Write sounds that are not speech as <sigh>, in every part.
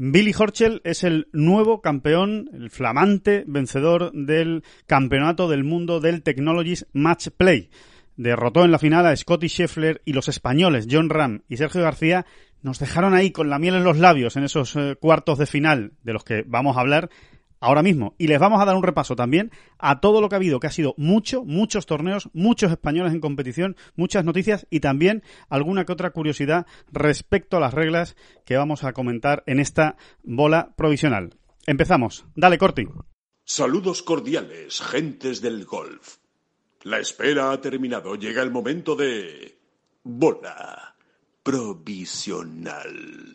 Billy Horschel es el nuevo campeón, el flamante vencedor del Campeonato del Mundo del Technologies Match Play. Derrotó en la final a Scotty Scheffler y los españoles John Ram y Sergio García nos dejaron ahí con la miel en los labios en esos eh, cuartos de final de los que vamos a hablar ahora mismo. Y les vamos a dar un repaso también a todo lo que ha habido, que ha sido mucho, muchos torneos, muchos españoles en competición, muchas noticias y también alguna que otra curiosidad respecto a las reglas que vamos a comentar en esta bola provisional. Empezamos. Dale, Corti. Saludos cordiales, gentes del golf. La espera ha terminado. Llega el momento de... Bola provisional.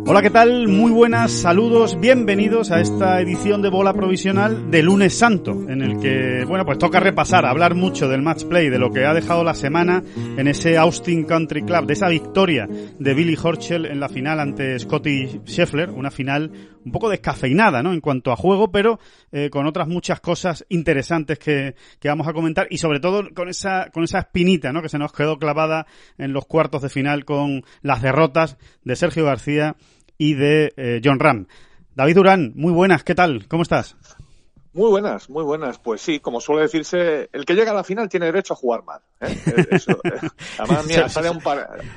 Hola, ¿qué tal? Muy buenas, saludos, bienvenidos a esta edición de Bola Provisional de Lunes Santo, en el que, bueno, pues toca repasar, hablar mucho del match play, de lo que ha dejado la semana en ese Austin Country Club, de esa victoria de Billy Horschel en la final ante Scotty Scheffler, una final un poco descafeinada, ¿no? En cuanto a juego, pero eh, con otras muchas cosas interesantes que, que vamos a comentar y sobre todo con esa, con esa espinita, ¿no? Que se nos quedó clavada en los cuartos de final con las derrotas de Sergio García y de eh, John Ram. David Durán, muy buenas, ¿qué tal? ¿Cómo estás? Muy buenas, muy buenas. Pues sí, como suele decirse, el que llega a la final tiene derecho a jugar mal. ¿eh? <laughs> Eh, además, mira, ha salido, un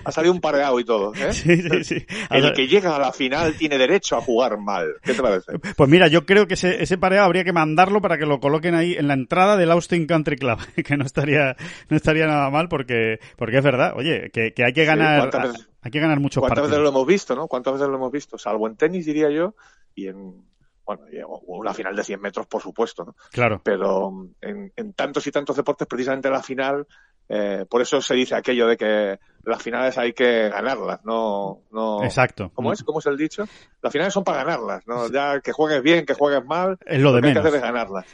ha salido un pareado y todo. ¿eh? Sí, sí, sí. El que llega a la final tiene derecho a jugar mal. ¿Qué te parece? Pues mira, yo creo que ese, ese pareado habría que mandarlo para que lo coloquen ahí en la entrada del Austin Country Club, <laughs> que no estaría, no estaría nada mal porque, porque es verdad, oye, que, que hay que ganar, hay que ganar muchos ¿Cuántas veces lo hemos visto, no? ¿Cuántas veces lo hemos visto? Salvo en tenis, diría yo, y en bueno, una final de 100 metros, por supuesto, ¿no? Claro. Pero en, en tantos y tantos deportes, precisamente la final, eh, por eso se dice aquello de que las finales hay que ganarlas, no, no. Exacto. ¿Cómo es? ¿Cómo es el dicho? Las finales son para ganarlas, ¿no? Ya que jueques bien, que juegues mal. Es lo de menos. Hay que hacer es ganarlas.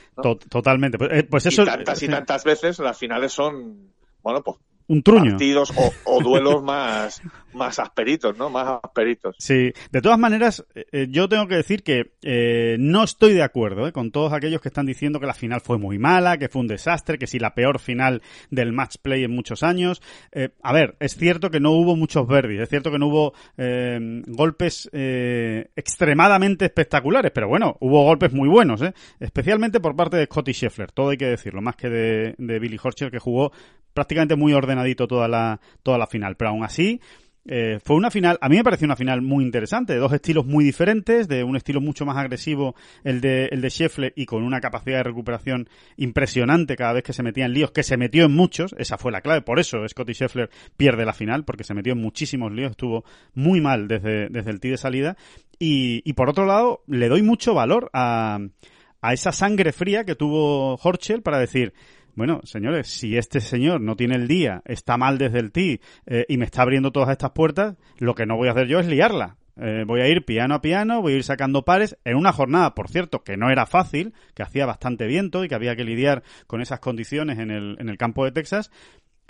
Totalmente. Pues, eh, pues, eso. Y tantas y tantas veces las finales son, bueno, pues un truño. Partidos o, o <laughs> duelos más, más asperitos, ¿no? Más asperitos. Sí, de todas maneras, eh, yo tengo que decir que eh, no estoy de acuerdo eh, con todos aquellos que están diciendo que la final fue muy mala, que fue un desastre, que sí la peor final del match play en muchos años. Eh, a ver, es cierto que no hubo muchos verdes, es cierto que no hubo eh, golpes eh, extremadamente espectaculares, pero bueno, hubo golpes muy buenos, ¿eh? especialmente por parte de Scotty Scheffler, todo hay que decirlo, más que de, de Billy Horschel, que jugó prácticamente muy ordenadito toda la, toda la final. Pero aún así, eh, fue una final, a mí me pareció una final muy interesante, de dos estilos muy diferentes, de un estilo mucho más agresivo, el de, el de Scheffler, y con una capacidad de recuperación impresionante cada vez que se metía en líos, que se metió en muchos, esa fue la clave, por eso Scotty Scheffler pierde la final, porque se metió en muchísimos líos, estuvo muy mal desde, desde el tee de salida, y, y por otro lado, le doy mucho valor a, a esa sangre fría que tuvo Horschel para decir, bueno, señores, si este señor no tiene el día, está mal desde el tee eh, y me está abriendo todas estas puertas, lo que no voy a hacer yo es liarla. Eh, voy a ir piano a piano, voy a ir sacando pares en una jornada, por cierto, que no era fácil, que hacía bastante viento y que había que lidiar con esas condiciones en el, en el campo de Texas,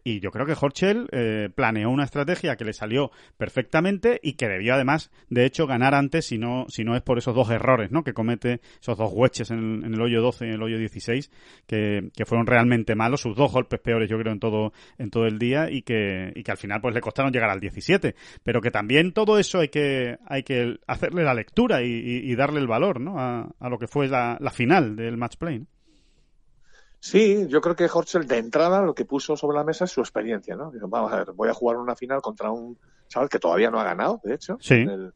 y yo creo que Horchel eh, planeó una estrategia que le salió perfectamente y que debió además, de hecho, ganar antes si no, si no es por esos dos errores ¿no? que comete, esos dos hueches en, en el hoyo 12 y en el hoyo 16, que, que, fueron realmente malos, sus dos golpes peores yo creo en todo, en todo el día y que, y que al final pues le costaron llegar al 17. Pero que también todo eso hay que, hay que hacerle la lectura y, darle el valor ¿no? a, a, lo que fue la, la final del match play. ¿no? Sí, yo creo que Horschel de entrada lo que puso sobre la mesa es su experiencia, ¿no? Dijo, vamos a ver, voy a jugar una final contra un chaval que todavía no ha ganado, de hecho, sí. en, el,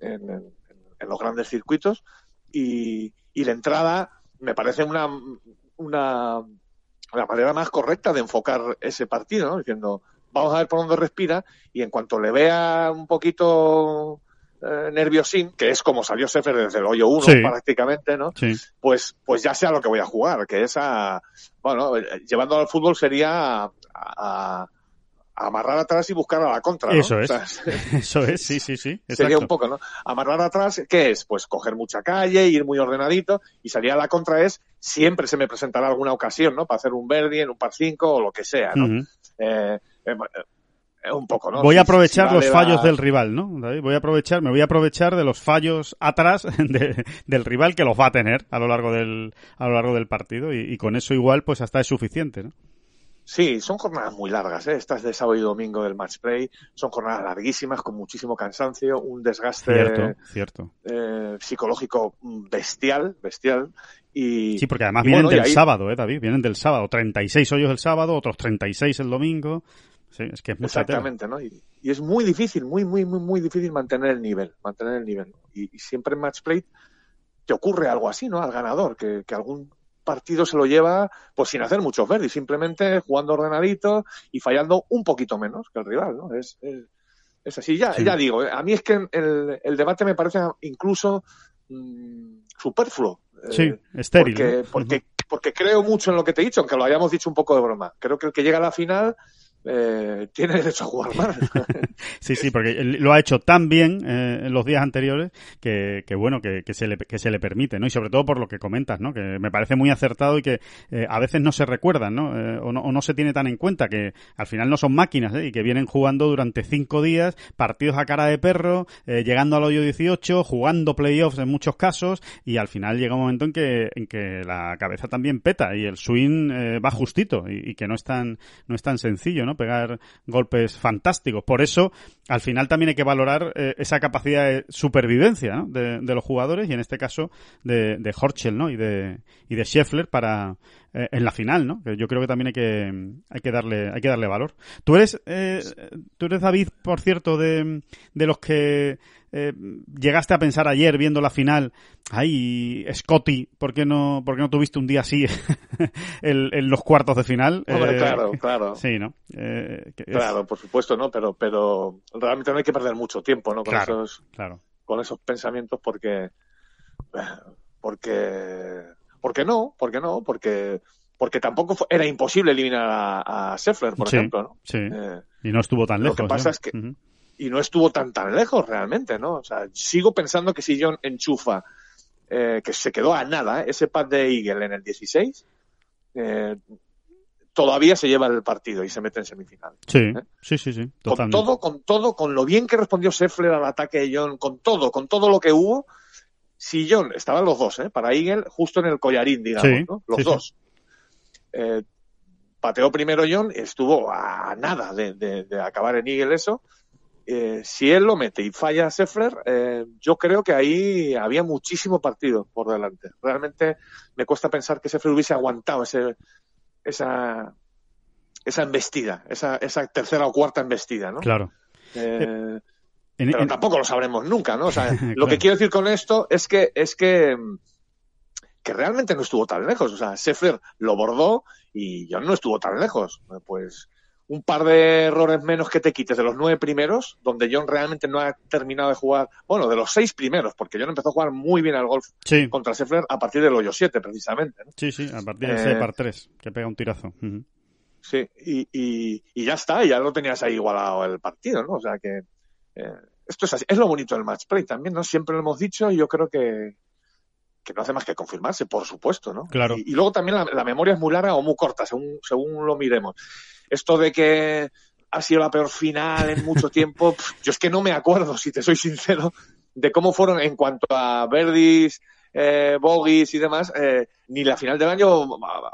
en, en, en, los grandes circuitos, y, y la entrada me parece una, una la manera más correcta de enfocar ese partido, ¿no? Diciendo, vamos a ver por dónde respira, y en cuanto le vea un poquito eh, nerviosín, que es como salió Sefer desde el hoyo 1 Sí. prácticamente, ¿no? Sí. Pues, pues ya sé a lo que voy a jugar, que es a, bueno, eh, llevando al fútbol sería a, amarrar atrás y buscar a la contra. ¿no? Eso es. O sea, <laughs> Eso es, sí, sí, sí. <laughs> Sería un poco, ¿no? Amarrar atrás, ¿qué es? Pues coger mucha calle, ir muy ordenadito, y salir a la contra es, siempre se me presentará alguna ocasión, ¿no? Para hacer un Verdi en un par 5 o lo que sea, ¿no? Eh, eh, eh, un poco, ¿no? Voy a Si- si aprovechar vale los fallos la- del rival, ¿no? David? Voy a aprovechar, me voy a aprovechar de los fallos atrás <laughs> de- del rival que los va a tener a lo largo del, a lo largo del partido y, y con eso igual pues hasta es suficiente, ¿no? Sí, son jornadas muy largas, ¿eh? Estas de sábado y domingo del match play son jornadas larguísimas, con muchísimo cansancio, un desgaste Cierto, cierto. eh, psicológico bestial, bestial. Y, Sí, porque además y vienen bueno, del ahí- sábado, ¿eh, David? Vienen del sábado. 36 hoyos el sábado, otros 36 el domingo. Sí, es que es mucha tela. Exactamente, ¿no? Y, y es muy difícil, muy, muy, muy, muy difícil mantener el nivel, mantener el nivel. Y, y siempre en match play te ocurre algo así, ¿no? Al ganador, que, que algún partido se lo lleva, pues sin hacer muchos verdes, simplemente jugando ordenadito y fallando un poquito menos que el rival, ¿no? Es, es, es así. Ya, Sí. ya digo, a mí es que el, el debate me parece incluso mm, superfluo. eh, Sí, estéril. porque, ¿no? porque, porque creo mucho en lo que te he dicho, aunque lo hayamos dicho un poco de broma. Creo que el que llega a la final eh, tiene derecho a jugar <laughs> más. Sí, sí, porque lo ha hecho tan bien eh, en los días anteriores que, que bueno, que, que se le, que se le permite, ¿no? Y sobre todo por lo que comentas, ¿no? Que me parece muy acertado y que eh, a veces no se recuerdan, ¿no? Eh, o ¿no? O no se tiene tan en cuenta que al final no son máquinas, ¿eh? Y que vienen jugando durante cinco días, partidos a cara de perro, llegando al hoyo 18, jugando playoffs en muchos casos y al final llega un momento en que, en que la cabeza también peta y el swing va justito y, y que no es tan, no es tan sencillo, ¿no? Pegar golpes fantásticos. Por eso, al final también hay que valorar eh, esa capacidad de supervivencia ¿no? de, de los jugadores y en este caso de, de Horschel ¿no? y de y de Scheffler para eh, en la final, ¿no? Yo creo que también hay que hay que darle hay que darle valor. Tú eres eh, tú eres David, por cierto, de, de los que eh, llegaste a pensar ayer viendo la final, ay, Scotty, ¿por qué no por qué no tuviste un día así <laughs> en, en los cuartos de final? Hombre, Eh, claro, <laughs> claro. Sí, ¿no? Eh, que es- Claro, por supuesto, ¿no? Pero, pero realmente no hay que perder mucho tiempo, ¿no? Con Claro. esos, claro. con esos pensamientos porque, porque, porque no, porque no, porque, porque tampoco fue- era imposible eliminar a, a Scheffler, por Sí, ejemplo, ¿no? Sí. Eh, Y no estuvo tan lo lejos. que pasa ¿no? es que-. Y no estuvo tan tan lejos realmente, ¿no? O sea, sigo pensando que si John enchufa, eh, que se quedó a nada, ¿eh? ese pad de Eagle en el 16, eh, todavía se lleva el partido y se mete en semifinal. Sí, sí, sí, sí, Con todo, con todo, con lo bien que respondió Scheffler al ataque de John, con todo, con todo lo que hubo, si John, estaban los dos, ¿eh? Para Eagle, justo en el collarín, digamos, Sí, ¿no? Los sí, dos. Eh, pateó primero John, estuvo a nada de, de- de acabar en Eagle eso. Eh, si él lo mete y falla Scheffler, eh, yo creo que ahí había muchísimo partido por delante. Realmente me cuesta pensar que Scheffler hubiese aguantado ese, esa, esa embestida, esa, esa tercera o cuarta embestida, ¿no? Claro. Eh, En- pero en- tampoco lo sabremos nunca, ¿no? O sea, <laughs> lo que quiero decir con esto es que es que que realmente no estuvo tan lejos. O sea, Scheffler lo bordó y John no estuvo tan lejos. Pues un par de errores menos que te quites de los nueve primeros, donde John realmente no ha terminado de jugar, bueno, de los seis primeros, porque John empezó a jugar muy bien al golf sí, contra Scheffler a partir del hoyo 7, precisamente. ¿no? sí, sí, a partir de Eh, par 3, que pega un tirazo. Sí, y, y, y ya está, ya lo tenías ahí igualado el partido, ¿no? O sea que eh, esto es así. Es lo bonito del match play también, ¿no? Siempre lo hemos dicho y yo creo que, que no hace más que confirmarse, por supuesto, ¿no? Claro. Y, y luego también la, la memoria es muy larga o muy corta, según, según lo miremos. Esto de que ha sido la peor final en mucho <laughs> tiempo, yo es que no me acuerdo, si te soy sincero, de cómo fueron en cuanto a Verdis, eh, Bogies y demás, eh, ni la final del año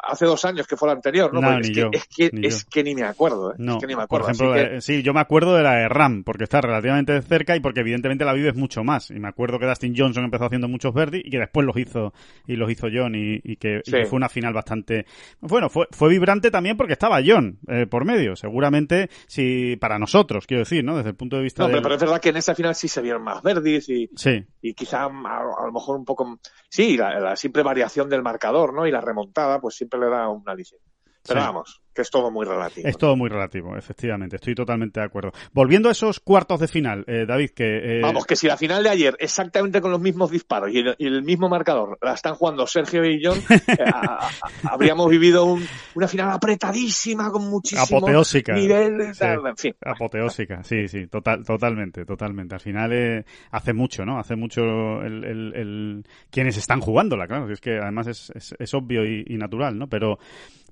hace dos años que fue la anterior, ¿no? No, Porque ni es, que, es, que, ni es yo. que ni me acuerdo, ¿eh? No, es que ni me por acuerdo. ejemplo, así que- eh, sí, yo me acuerdo de la de Ram, porque está relativamente cerca y porque evidentemente la vives mucho más. Y me acuerdo que Dustin Johnson empezó haciendo muchos verdes y que después los hizo y los hizo John y, y que, y Sí. que fue una final bastante bueno, fue, fue vibrante también porque estaba John eh, por medio. Seguramente, si para nosotros, quiero decir, ¿no? Desde el punto de vista No, del- pero es verdad que en esa final sí se vieron más verdis y, Sí, y quizá a, a lo mejor un poco sí la, la simple variación del marcador no y la remontada pues siempre le da una licencia pero Sí. vamos que es todo muy relativo. Es todo muy relativo, efectivamente, estoy totalmente de acuerdo. Volviendo a esos cuartos de final, eh, David, que... Eh... Vamos, que si la final de ayer, exactamente con los mismos disparos y el, y el mismo marcador, la están jugando Sergio y John, eh, a, a, habríamos vivido un, una final apretadísima con muchísimo Apoteósica. nivel, Sí, en fin. Apoteósica, sí, sí, total, totalmente, totalmente. Al final eh, hace mucho, ¿no? Hace mucho el, el, el... quienes están jugándola, claro, es que además es, es, es obvio y, y, natural, ¿no? Pero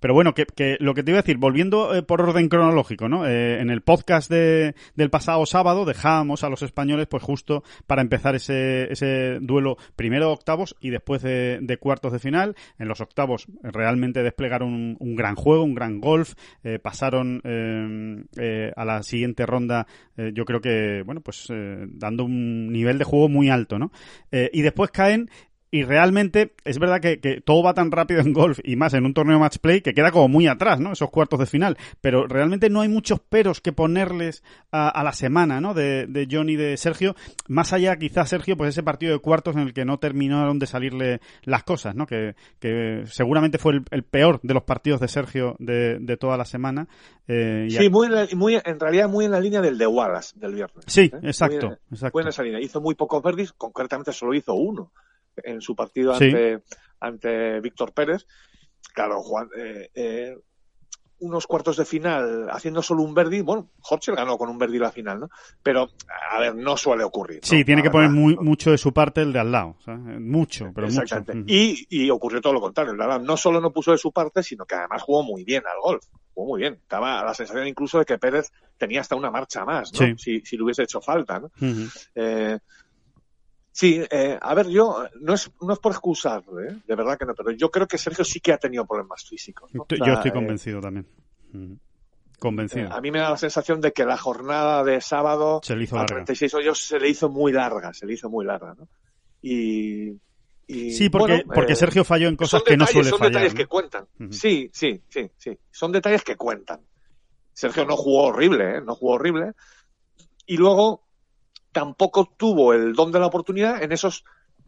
pero bueno, que, que, lo que te iba decir, volviendo eh, por orden cronológico, ¿no? Eh, en el podcast de, del pasado sábado dejábamos a los españoles, pues justo para empezar ese, ese duelo primero octavos y después de, cuartos de final. En los octavos realmente desplegaron un, un gran juego, un gran golf, eh, pasaron eh, a la siguiente ronda, yo creo que, bueno, pues dando un nivel de juego muy alto, ¿no? y después caen y realmente es verdad que, que, todo va tan rápido en golf y más en un torneo match play que queda como muy atrás, ¿no? Esos cuartos de final. Pero realmente no hay muchos peros que ponerles a, a la semana, ¿no? De, de John y de Sergio. Más allá, quizás, Sergio, pues ese partido de cuartos en el que no terminaron de salirle las cosas, ¿no? Que, que seguramente fue el, el, peor de los partidos de Sergio de, de toda la semana. Eh, sí, muy, muy, en realidad muy en la línea del de Wallace del viernes. Sí, ¿eh? exacto, muy, exacto. En esa línea. Hizo muy pocos verdis, concretamente solo hizo uno en su partido ante, ante Víctor Pérez. Claro, Juan, eh, eh, unos cuartos de final haciendo solo un verdi, bueno, Horchel ganó con un verdi la final, ¿no? Pero, a ver, no suele ocurrir. ¿no? Sí, tiene que poner muy, mucho de su parte el de al lado, ¿sabes? mucho, pero Exactamente. mucho. Y, y ocurrió todo lo contrario, el de al lado no solo no puso de su parte, sino que además jugó muy bien al golf, jugó muy bien. Estaba la sensación incluso de que Pérez tenía hasta una marcha más, ¿no? Sí. Si, si le hubiese hecho falta, ¿no? Uh -huh. eh, Sí, eh, a ver, yo no es, no es por excusarlo, ¿eh? de verdad que no, pero yo creo que Sergio sí que ha tenido problemas físicos. ¿no? O sea, yo estoy convencido eh, también. Convencido. a mí me da la sensación de que la jornada de sábado se le hizo a larga. 36 hoyos se le hizo muy larga, se le hizo muy larga, ¿no? Y, y sí, porque, bueno, porque eh, Sergio falló en cosas son que detalles, no suele son fallar. detalles ¿no? que cuentan. Uh -huh. Sí, sí, sí, sí. Son detalles que cuentan. Sergio no jugó horrible, ¿eh? No jugó horrible. Y luego tampoco tuvo el don de la oportunidad en esos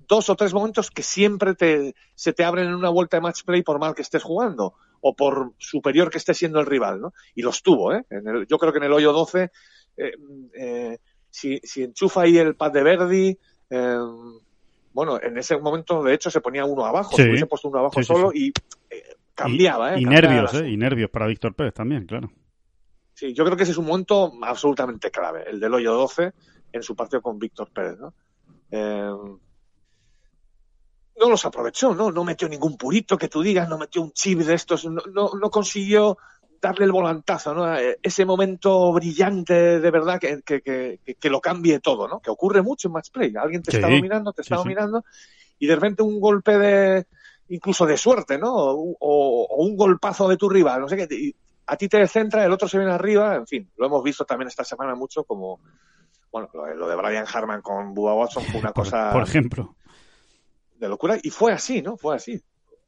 dos o tres momentos que siempre te, se te abren en una vuelta de match play por mal que estés jugando o por superior que esté siendo el rival, ¿no? Y los tuvo, ¿eh? En el, yo creo que en el hoyo 12, eh, eh, si, si, enchufa ahí el pad de Verdi, eh, bueno, en ese momento de hecho se ponía uno abajo, sí. se hubiese puesto uno abajo sí, sí, solo y cambiaba, y, ¿eh? Y cambiaba nervios. ¿eh? Y nervios para Víctor Pérez también, claro. Sí, yo creo que ese es un momento absolutamente clave, el del hoyo 12 en su partido con Víctor Pérez, ¿no? Eh, no los aprovechó, ¿no? No metió ningún purito que tú digas, no metió un chip de estos, no, no, no consiguió darle el volantazo, ¿no? Ese momento brillante de verdad que, que, que, que, lo cambie todo, ¿no? Que ocurre mucho en match play. Alguien te sí, está dominando, te está sí, dominando, y de repente un golpe de, incluso de suerte, ¿no? O, o un golpazo de tu rival, no sé qué, a ti te centra, el otro se viene arriba, en fin, lo hemos visto también esta semana mucho como, bueno, lo de Brian Harman con Bubba Watson fue una cosa... Por ejemplo de locura. Y fue así, ¿no? Fue así.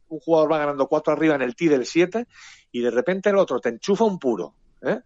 Un jugador va ganando cuatro arriba en el tee del 7 y de repente el otro te enchufa un puro, ¿eh?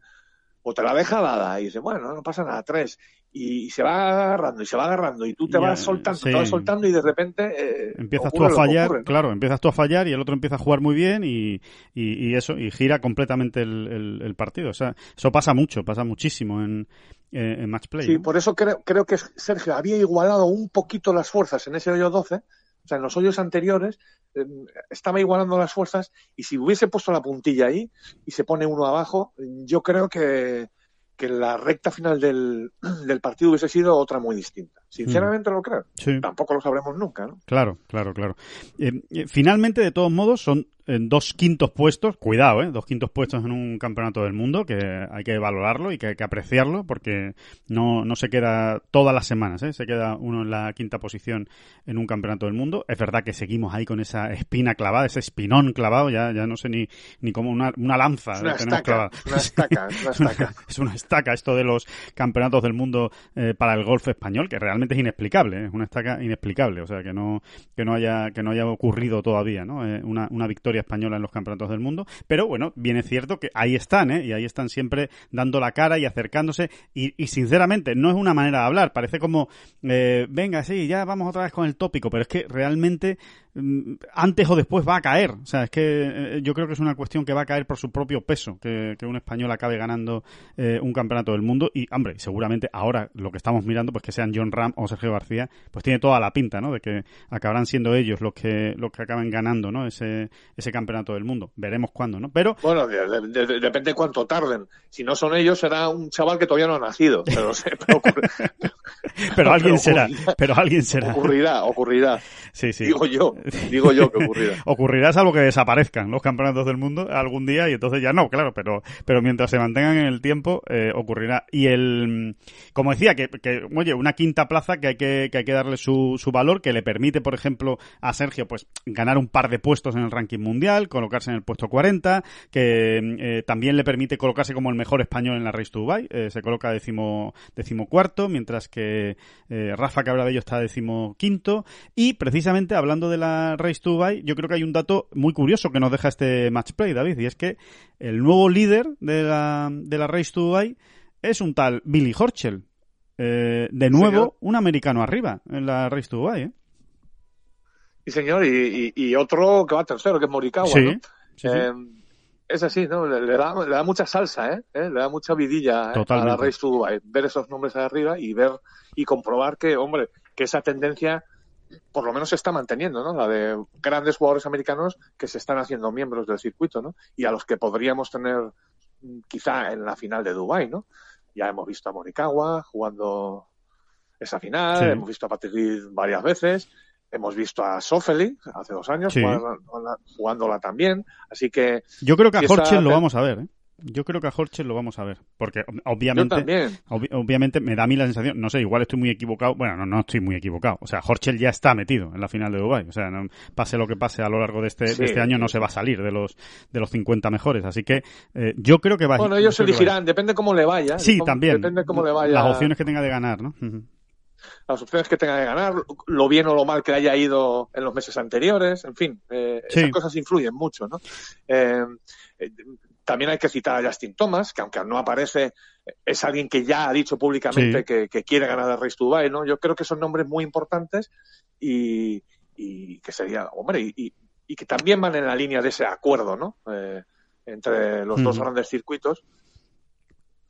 O te la deja dada y dice, bueno, no pasa nada, tres. Y, se va agarrando y se va agarrando y tú te vas soltando, sí. te vas soltando y de repente... Eh, empiezas tú a fallar, ocurre, ¿no? claro, empiezas tú a fallar y el otro empieza a jugar muy bien y, y, y eso, y gira completamente el, el, el, partido. O sea, eso pasa mucho, pasa muchísimo en, en match play. Sí, ¿no? por eso creo, creo que Sergio había igualado un poquito las fuerzas en ese hoyo 12 o sea, en los hoyos anteriores eh, estaba igualando las fuerzas y si hubiese puesto la puntilla ahí y se pone uno abajo, yo creo que, que la recta final del, del, partido hubiese sido otra muy distinta. Sinceramente mm. lo creo. Sí. Tampoco lo sabremos nunca, ¿no? Claro, claro, claro. Eh, finalmente, de todos modos, son en dos quintos puestos, cuidado, ¿eh? dos quintos puestos en un campeonato del mundo, que hay que valorarlo y que hay que apreciarlo, porque no, no se queda todas las semanas, ¿eh? se queda uno en la quinta posición en un campeonato del mundo. Es verdad que seguimos ahí con esa espina clavada, ese espinón clavado, ya, ya no sé ni, ni como una, una lanza es una tenemos estaca, clavada. Una estaca, <laughs> es una estaca. es una estaca esto de los campeonatos del mundo eh, para el golf español, que realmente es inexplicable, ¿eh? es una estaca inexplicable, o sea, que no, que no haya, que no haya ocurrido todavía, ¿no? Una, una victoria española en los campeonatos del mundo, pero bueno, bien es cierto que ahí están, ¿eh? Y ahí están siempre dando la cara y acercándose y, sinceramente no es una manera de hablar, parece como, eh, venga, sí, ya vamos otra vez con el tópico, pero es que realmente mm, antes o después va a caer. O sea, es que eh, yo creo que es una cuestión que va a caer por su propio peso, que, un español acabe ganando un campeonato del mundo. Y, hombre, seguramente ahora lo que estamos mirando, pues que sean John Ram o Sergio García, pues tiene toda la pinta, ¿no? De que acabarán siendo ellos los que los que acaben ganando, ¿no? Ese, ese campeonato del mundo. Veremos cuándo, ¿no? Pero... Bueno, depende de cuánto tarden. Si no son ellos, será un chaval que todavía no ha nacido. Pero, <laughs> <laughs> pero alguien será. Pero alguien será. Ocurrirá, ocurrirá. Sí, sí. Digo yo, digo yo que ocurrirá. <laughs> ocurrirá salvo que desaparezcan los campeonatos del mundo algún día y entonces ya no, claro, pero, pero mientras se mantengan en el tiempo, eh, ocurrirá. Y el, como decía, que, que, oye, una quinta plaza que hay que, que hay que darle su, su valor, que le permite, por ejemplo, a Sergio, pues, ganar un par de puestos en el ranking mundial, colocarse en el puesto 40, que eh, también le permite colocarse como el mejor español en la Race to Dubai, eh, se coloca décimo, cuarto, mientras que eh, Rafa Cabrabello está décimo quinto, y precisamente hablando de la Race to Dubai, yo creo que hay un dato muy curioso que nos deja este match play, David, y es que el nuevo líder de la, de la Race to Dubai es un tal Billy Horchel. Eh, de nuevo, un americano arriba en la Race to Dubai, ¿eh? Sí, señor, y, otro que va tercero, que es Morikawa, sí, eh, es así, ¿no? Le, da, le, da, mucha salsa, ¿eh? ¿Eh? Le da mucha vidilla a la Race to Dubai. Ver esos nombres ahí arriba y ver y comprobar que, hombre, que esa tendencia por lo menos se está manteniendo, ¿no? La de grandes jugadores americanos que se están haciendo miembros del circuito, ¿no? Y a los que podríamos tener mm, quizá en la final de Dubai, ¿no? Ya hemos visto a Morikawa jugando esa final, hemos visto a Patrick varias veces, hemos visto a Sofeli hace dos años jugándola, también, así que... Yo creo que a Jorge lo vamos a ver, ¿eh? Yo creo que a Jorge lo vamos a ver, porque obviamente, obviamente me da a mí la sensación, no sé, igual estoy muy equivocado, bueno, no, no estoy muy equivocado, o sea, Jorge ya está metido en la final de Dubai, o sea, no, pase lo que pase a lo largo de este, de este año, no se va a salir de los de los 50 mejores, así que eh, yo creo que va. Bueno, ellos elegirán, depende cómo le vaya. Sí, también. Depende cómo le vaya. Las opciones que tenga de ganar, ¿no? las opciones que tenga de ganar, lo bien o lo mal que haya ido en los meses anteriores, en fin, eh, esas cosas influyen mucho, ¿no? Eh, también hay que citar a Justin Thomas, que aunque no aparece, es alguien que ya ha dicho públicamente que, quiere ganar el Race to Dubai, ¿no? Yo creo que son nombres muy importantes y, que sería, hombre, y, que también van en la línea de ese acuerdo, ¿no? Eh, entre los dos grandes circuitos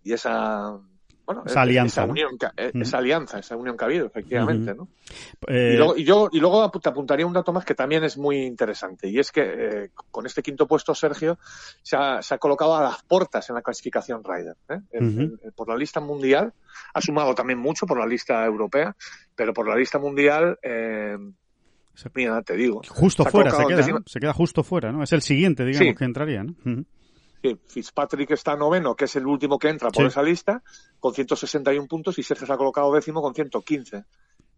y esa bueno, esa alianza, esa, unión, eh, esa alianza, esa unión que ha habido, efectivamente, ¿no? Eh, y, luego, y, yo, y luego te apuntaría un dato más que también es muy interesante, y es que eh, con este quinto puesto Sergio se ha, se ha, colocado a las puertas en la clasificación Ryder. por la lista mundial, ha sumado también mucho por la lista europea, pero por la lista mundial... Mira, te digo. Justo fuera, se queda, se queda justo fuera, ¿no? Es el siguiente, digamos, que entraría, ¿no? Fitzpatrick está noveno, que es el último que entra por esa lista, con 161 puntos, y Sergio se ha colocado décimo con 115.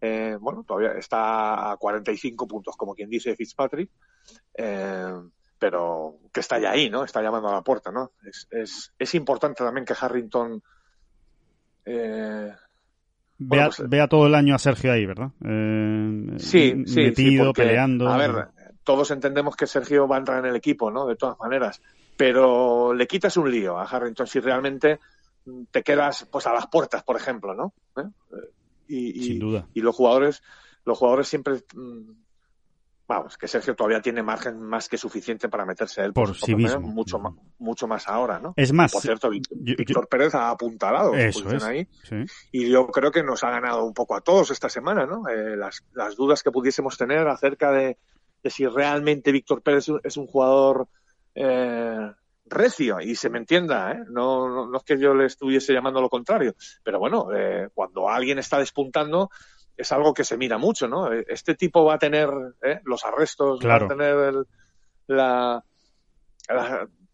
Eh, bueno, todavía está a 45 puntos, como quien dice Fitzpatrick, eh, pero que está ya ahí, ¿no? Está llamando a la puerta, ¿no? Es, es, importante también que Harrington... Eh, vea, pues, vea, todo el año a Sergio ahí, ¿verdad? sí, sí, metido, peleando. A ver, todos entendemos que Sergio va a entrar en el equipo, ¿no? De todas maneras pero le quitas un lío a Harrington si realmente te quedas pues a las puertas, por ejemplo, ¿no? ¿Eh? Y, Sin duda. Y los jugadores, los jugadores siempre mm, vamos, que Sergio todavía tiene margen más que suficiente para meterse él por, sí mismo. Mucho, más, mucho más ahora, ¿no? Es más, por cierto, Víctor Pérez ha apuntalado eso es, ahí y yo creo que nos ha ganado un poco a todos esta semana, ¿no? Eh, las, las dudas que pudiésemos tener acerca de, de si realmente Víctor Pérez es un jugador eh, recio, y se me entienda, ¿eh? no, no, es que yo le estuviese llamando lo contrario, pero bueno, eh, cuando alguien está despuntando es algo que se mira mucho, ¿no? Este tipo va a tener los arrestos, va a tener la,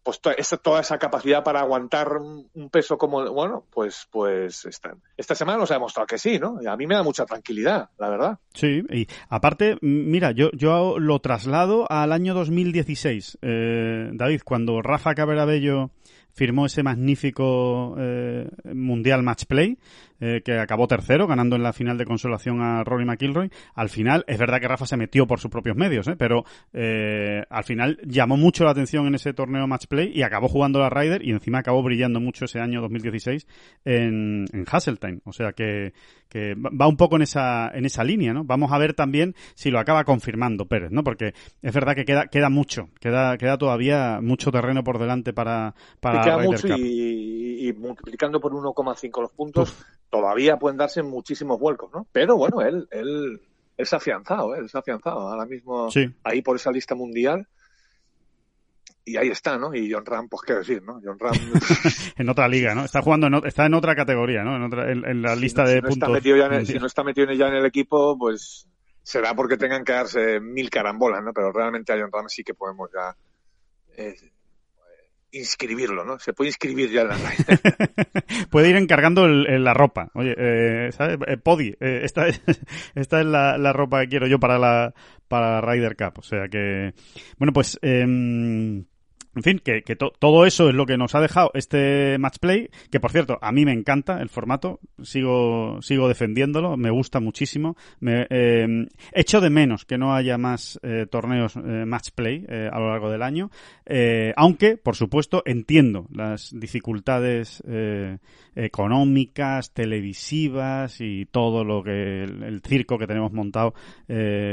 pues toda esa capacidad para aguantar un peso como, bueno, pues, pues esta, esta semana nos ha demostrado que sí, ¿no? Y a mí me da mucha tranquilidad, la verdad. Sí, y aparte, mira, yo, yo lo traslado al año 2016, eh, David, cuando Rafa Caberabello firmó ese magnífico eh, Mundial Match Play, eh, que acabó tercero, ganando en la final de consolación a Rory McIlroy. Al final, es verdad que Rafa se metió por sus propios medios, ¿eh? pero eh, al final llamó mucho la atención en ese torneo match play y acabó jugando la Ryder y encima acabó brillando mucho ese año 2016 en, en Hasseltine. O sea que, que va un poco en esa, en esa línea, ¿no? Vamos a ver también si lo acaba confirmando Pérez, ¿no? Porque es verdad que queda, queda mucho, queda, queda todavía mucho terreno por delante para, para queda mucho Y, y, multiplicando por 1,5 los puntos, todavía pueden darse muchísimos vuelcos, ¿no? Pero bueno, él, él, él se ha afianzado, ¿eh? él se ha afianzado ahora mismo ahí por esa lista mundial y ahí está, ¿no? Y John Ram, pues qué decir, ¿no? John Ram... <laughs> en otra liga, ¿no? Está jugando, en, está en otra categoría, ¿no? En, otra, en, la lista de puntos. si no está metido ya en el equipo, pues será porque tengan que darse mil carambolas, ¿no? Pero realmente a John Ram sí que podemos ya eh, inscribirlo, ¿no? Se puede inscribir ya en la <laughs> Puede ir encargando el, la ropa. Oye, eh, ¿sabes? Eh, Podi, eh, esta, es, <laughs> esta es la, la, ropa que quiero yo para la, para Ryder Cup. O sea que, bueno, pues... Eh, en fin, que, que todo eso es lo que nos ha dejado este match play, que por cierto, a mí me encanta el formato, sigo, sigo defendiéndolo, me gusta muchísimo. Me, eh, echo de menos que no haya más eh, torneos eh, match play eh, a lo largo del año, eh, aunque, por supuesto, entiendo las dificultades eh, económicas, televisivas y todo lo que el, el circo que tenemos montado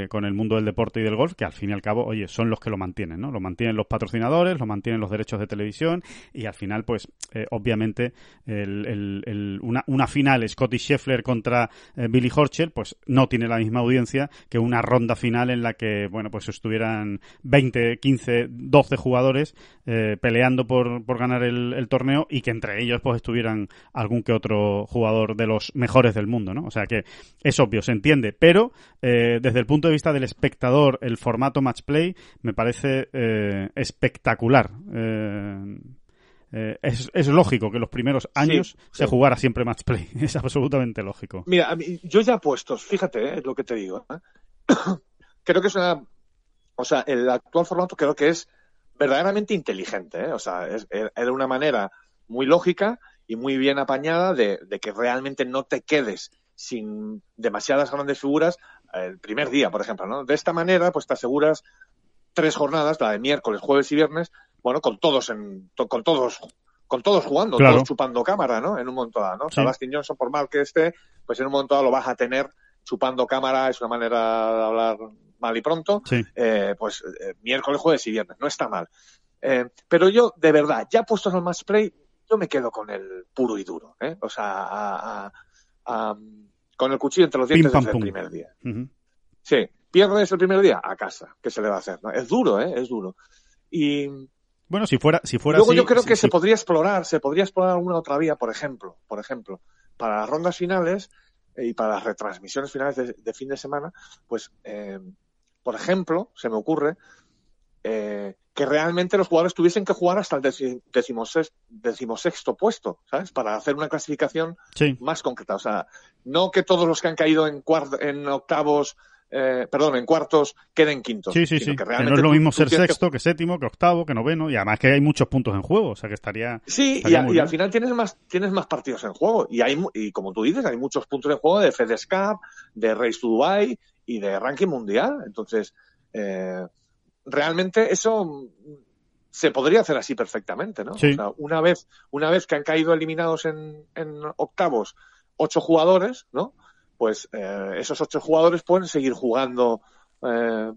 con el mundo del deporte y del golf, que al fin y al cabo, oye, son los que lo mantienen, ¿no? Lo mantienen los patrocinadores, lo mantienen los derechos de televisión y al final, pues, eh, obviamente, el, el, el, una, final Scotty Scheffler contra eh, Billy Horschel, pues no tiene la misma audiencia que una ronda final en la que, bueno, pues estuvieran 20, 15, 12 jugadores eh, peleando por, ganar el, el, torneo y que entre ellos, pues, estuvieran algún que otro jugador de los mejores del mundo, ¿no? O sea que es obvio, se entiende, pero eh, desde el punto de vista del espectador, el formato match play me parece eh, eh, eh, es, es, lógico que los primeros años sí, se sí. jugara siempre match play. <laughs> Es absolutamente lógico. Mira, yo ya puestos, fíjate, eh, es lo que te digo. ¿eh? <coughs> creo que es una. O sea, el actual formato creo que es verdaderamente inteligente. ¿eh? O sea, es, era una manera muy lógica y muy bien apañada de, de, que realmente no te quedes sin demasiadas grandes figuras el primer día, por ejemplo. ¿no? De esta manera, pues te aseguras tres jornadas, la de miércoles, jueves y viernes, bueno, con todos en, con todos, con todos jugando, claro. todos chupando cámara, ¿no? En un momento dado, ¿no? Sí. Sebastián Johnson, por mal que esté, pues en un momento dado lo vas a tener chupando cámara, es una manera de hablar mal y pronto, sí. eh, pues eh, miércoles, jueves y viernes, no está mal. Eh, pero yo, de verdad, ya puestos al match play, yo me quedo con el puro y duro, ¿eh? O sea, a, a, a, con el cuchillo entre los dientes pam, desde el primer día. Uh -huh. Sí, pierdes el primer día a casa, ¿qué se le va a hacer? ¿no? Es duro, ¿eh? Es duro. Y bueno, si fuera, si fuera luego así, yo creo sí, que sí. se podría explorar, se podría explorar alguna otra vía, por ejemplo, por ejemplo, para las rondas finales eh, y para las retransmisiones finales de, de fin de semana, pues, eh, por ejemplo, se me ocurre eh, que realmente los jugadores tuviesen que jugar hasta el decimosexto, decimosexto puesto, ¿sabes? Para hacer una clasificación sí. más concreta. O sea, no que todos los que han caído en, en octavos eh, perdón, en cuartos queden quintos. Sí, sí, sí. Que, que, no es lo mismo ser sexto que... que... séptimo, que octavo, que noveno, y además que hay muchos puntos en juego, o sea que estaría. Sí, estaría y, a, y al final tienes más, tienes más partidos en juego, y hay, y como tú dices, hay muchos puntos en juego de FedEx Cup, de Race to Dubai y de ranking mundial. Entonces, eh, realmente eso se podría hacer así perfectamente, ¿no? Sí. O sea, una vez, una vez que han caído eliminados en, en octavos ocho jugadores, ¿no? Pues eh, esos ocho jugadores pueden seguir jugando eh,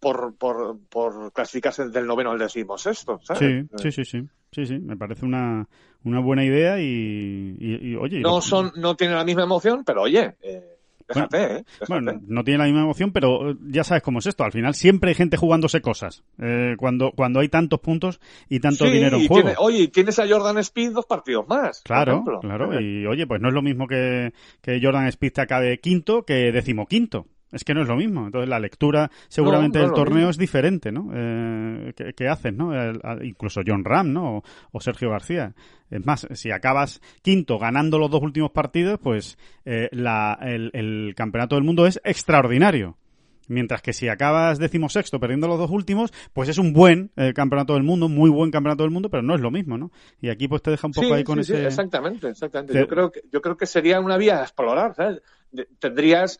por, por, por, clasificarse del noveno al décimo sexto, ¿sabes? Sí, sí, sí, sí, sí, sí, me parece una, una buena idea y, y, y oye... No, son, no tienen la misma emoción, pero oye... Eh, Déjate, bueno, ¿eh? Déjate. bueno, no tiene la misma emoción, pero ya sabes cómo es esto. Al final siempre hay gente jugándose cosas. Eh, cuando, cuando hay tantos puntos y tanto sí, dinero en y juego. Tiene, oye, tienes a Jordan Speed dos partidos más. Claro, claro. Y oye, pues no es lo mismo que, que Jordan Speed te acabe quinto que decimoquinto. Es que no es lo mismo. Entonces la lectura seguramente no, no del torneo mismo. es diferente, ¿no? Eh, que, ¿no? El, incluso John Ram, ¿no? O, o, Sergio García. Es más, si acabas quinto ganando los dos últimos partidos, pues eh, la, el, el campeonato del mundo es extraordinario. Mientras que si acabas decimosexto perdiendo los dos últimos, pues es un buen eh, campeonato del mundo, muy buen campeonato del mundo, pero no es lo mismo, ¿no? Y aquí pues te deja un poco ahí con sí, ese... Sí, exactamente, exactamente. Yo creo que yo creo que sería una vía a explorar, ¿sabes? Tendrías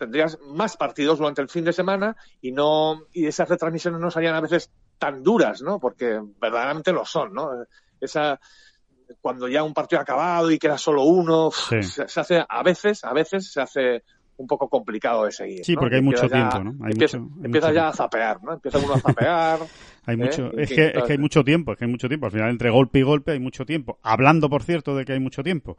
tendrías más partidos durante el fin de semana y no y esas retransmisiones no serían a veces tan duras, ¿no? Porque verdaderamente lo son, ¿no? Esa cuando ya un partido ha acabado y queda solo uno, sí. se, se, hace a veces, a veces se hace un poco complicado de seguir. Sí, ¿no? porque hay mucho ya, tiempo, ¿no? Hay empieza, mucho, hay empieza mucho ya a zapear, ¿no? Empieza uno a zapear. <laughs> hay ¿eh? mucho, es, que, es que hay mucho tiempo, es que hay mucho tiempo. Al final, entre golpe y golpe hay mucho tiempo. Hablando, por cierto, de que hay mucho tiempo.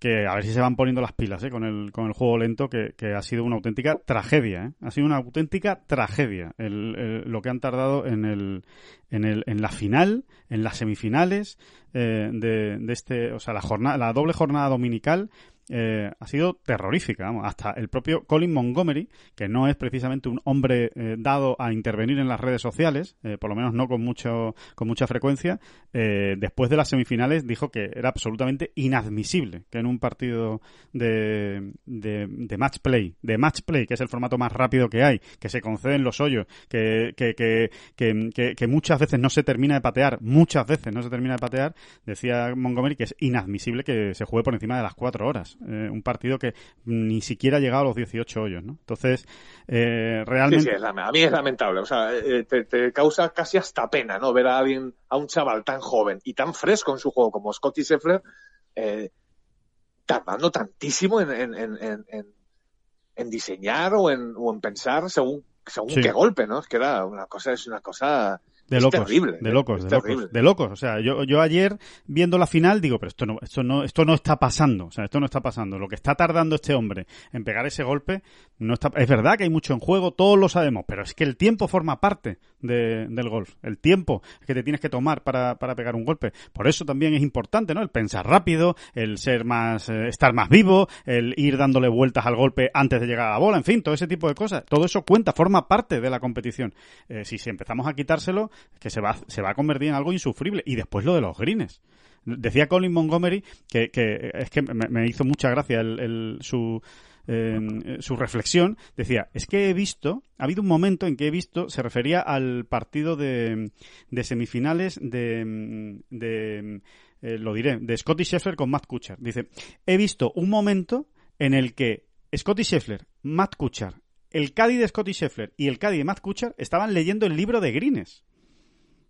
Que a ver si se van poniendo las pilas ¿eh? con, el, con el juego lento, que, ha sido una auténtica tragedia. ¿eh? Ha sido una auténtica tragedia el, el- lo que han tardado en, el, en, el, en la final, en las semifinales eh, de, de este, o sea, la jornada, la doble jornada dominical eh, ha sido terrorífica. Vamos. Hasta el propio Colin Montgomery, que no es precisamente un hombre eh, dado a intervenir en las redes sociales, eh, por lo menos no con mucho con mucha frecuencia, eh, después de las semifinales dijo que era absolutamente inadmisible que en un partido de, de, match play, de match play, que es el formato más rápido que hay, que se conceden los hoyos, que, que, que, que- que muchas veces no se termina de patear, muchas veces no se termina de patear, decía Montgomery que es inadmisible que se juegue por encima de las cuatro horas. Eh, un partido que ni siquiera ha llegado a los 18 hoyos, ¿no? Entonces, eh, realmente... sí, a mí es lamentable. O sea, eh, te, te causa casi hasta pena, ¿no? Ver a alguien, a un chaval tan joven y tan fresco en su juego como Scotty Scheffler, eh, tardando tantísimo en, en, en, en, en- diseñar o en, o en pensar según, según Sí. qué golpe, ¿no? Es que era una cosa, es una cosa De es locos, terrible, de ¿eh? locos, Es de locos, de locos. O sea, yo, yo ayer viendo la final digo, pero esto no, esto no, esto no está pasando. O sea, esto no está pasando. Lo que está tardando este hombre en pegar ese golpe no está. Es verdad que hay mucho en juego, todos lo sabemos, pero es que el tiempo forma parte de- del golf. El tiempo que te tienes que tomar para, para pegar un golpe. Por eso también es importante, ¿no? El pensar rápido, el ser más, eh, estar más vivo, el ir dándole vueltas al golpe antes de llegar a la bola, en fin, todo ese tipo de cosas. Todo eso cuenta, forma parte de la competición. Eh, si, si empezamos a quitárselo, que se va, se va a convertir en algo insufrible. Y después lo de los greens. Decía Colin Montgomery que, que es que me, me hizo mucha gracia el, el- su, eh, su reflexión. Decía, es que he visto, ha habido un momento en que he visto, se refería al partido de, de semifinales de, de eh, lo diré, de Scotty Scheffler con Matt Kuchar. Dice, he visto un momento en el que Scotty Scheffler, Matt Kuchar, el Caddy de Scotty Scheffler y el Caddy de Matt Kuchar estaban leyendo el libro de Grines.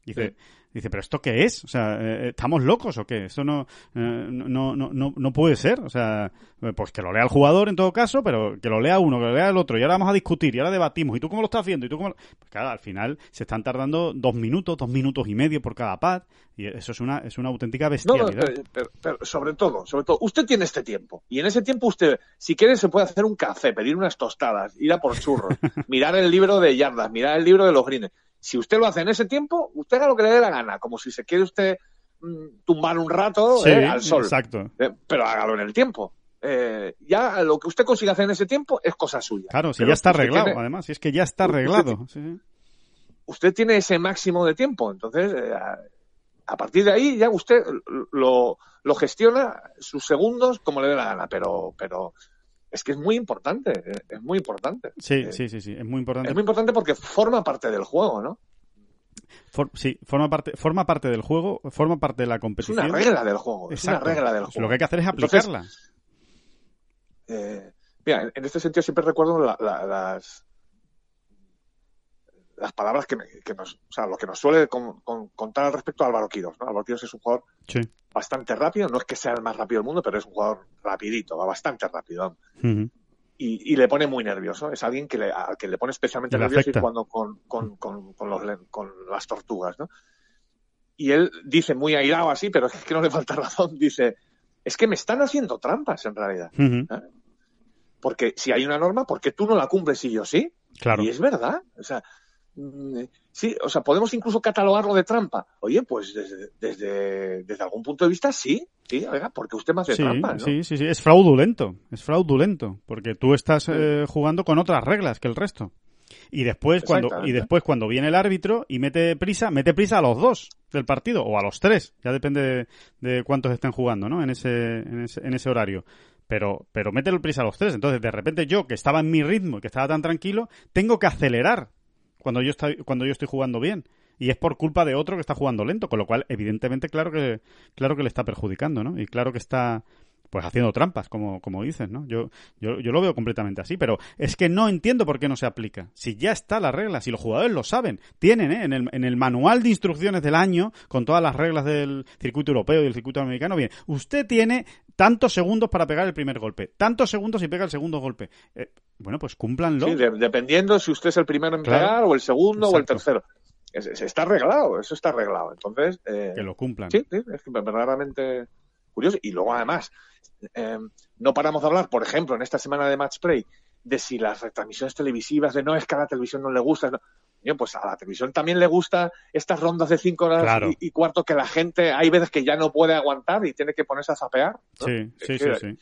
Dice, dice, pero ¿esto qué es? O sea, eh, ¿estamos locos o qué? Esto no, eh, no, no, no, no puede ser. O sea, eh, pues que lo lea el jugador en todo caso, pero que lo lea uno, que lo lea el otro, y ahora vamos a discutir, y ahora debatimos, ¿y tú cómo lo estás haciendo? ¿Y tú cómo lo-?". Pues claro, al final se están tardando dos minutos, dos minutos y medio por cada pad, y eso es una, es una auténtica no, bestialidad. pero, pero- pero sobre todo, sobre todo, usted tiene este tiempo. Y en ese tiempo usted, si quiere, se puede hacer un café, pedir unas tostadas, ir a por churros, <laughs> mirar el libro de yardas, mirar el libro de los greens. Si usted lo hace en ese tiempo, usted haga lo que le dé la gana, como si se quiere usted mm, tumbar un rato Sí, eh, al sol. exacto. Eh, pero hágalo en el tiempo. Eh, ya lo que usted consiga hacer en ese tiempo es cosa suya. Claro, si Pero ya está usted arreglado, tiene- además, si es que ya está Usted- arreglado. Sí, sí. usted tiene ese máximo de tiempo. Entonces, a, a partir de ahí ya usted lo, lo gestiona sus segundos como le dé la gana. Pero, pero es que es muy importante. eh, Es muy importante. Sí, Eh, sí, sí, sí, es muy importante. Es muy importante porque forma parte del juego, ¿no? For- sí, forma parte, forma parte del juego, forma parte de la Es competición. una regla del juego. Es una regla del juego. Lo que hay que hacer es Entonces, aplicarla. Eh, mira, en- en este sentido siempre recuerdo la- la- las las palabras que, me- que nos, o sea, lo que nos suele con- con- contar al respecto a Álvaro Quiros, ¿no? Álvaro Quiros es un jugador Sí. bastante rápido, no es que sea el más rápido del mundo, pero es un jugador rapidito, va bastante rápido. Y, y le pone muy nervioso, es alguien que le, al que le pone especialmente Le nervioso afecta. y cuando con, con, con, con los con las tortugas, ¿no? Y él dice muy airado así, pero es que no le falta razón, dice, es que me están haciendo trampas en realidad. Ujú. Porque si hay una norma, ¿por qué tú no la cumples y yo sí? Claro. Y es verdad. O sea, sí, o sea, podemos incluso catalogarlo de trampa. Oye, pues desde, desde, desde algún punto de vista sí, sí, oiga, porque usted me hace Sí, trampa, ¿no? sí, sí, sí, es fraudulento, es fraudulento, porque tú estás eh, jugando con otras reglas que el resto. Y después cuando y después cuando viene el árbitro y mete prisa, mete prisa a los dos del partido o a los tres, ya depende de, de cuántos estén jugando, ¿no? En ese en ese, en ese horario. pero, pero mételo el prisa a los tres. Entonces, de repente yo, que estaba en mi ritmo y que estaba tan tranquilo, tengo que acelerar cuando yo estoy, cuando yo estoy jugando bien. Y es por culpa de otro que está jugando lento, con lo cual, evidentemente, claro que, claro que le está perjudicando, ¿no? Y claro que está, pues haciendo trampas, como, como dices, ¿no? Yo, yo, yo lo veo completamente así, pero es que no entiendo por qué no se aplica. Si ya está la regla, si los jugadores lo saben, tienen, ¿eh? En el, en el manual de instrucciones del año, con todas las reglas del circuito europeo y del circuito americano, bien, usted tiene tantos segundos para pegar el primer golpe, tantos segundos y pega el segundo golpe. Eh, bueno, pues cúmplanlo. Sí, de, dependiendo si usted es el primero en claro. pegar, o el segundo, Exacto. o el tercero. Es, es, está arreglado, eso está arreglado. Entonces. Eh, que lo cumplan. Sí, sí, es que verdaderamente curioso. Y luego, además, eh, no paramos de hablar, por ejemplo, en esta semana de Match Play, de si las retransmisiones televisivas, de no es que a la televisión no le gusta. No. Pues a la televisión también le gusta estas rondas de cinco horas claro. y, y, cuarto que la gente, hay veces que ya no puede aguantar y tiene que ponerse a zapear. ¿no? Sí, sí, sí, sí.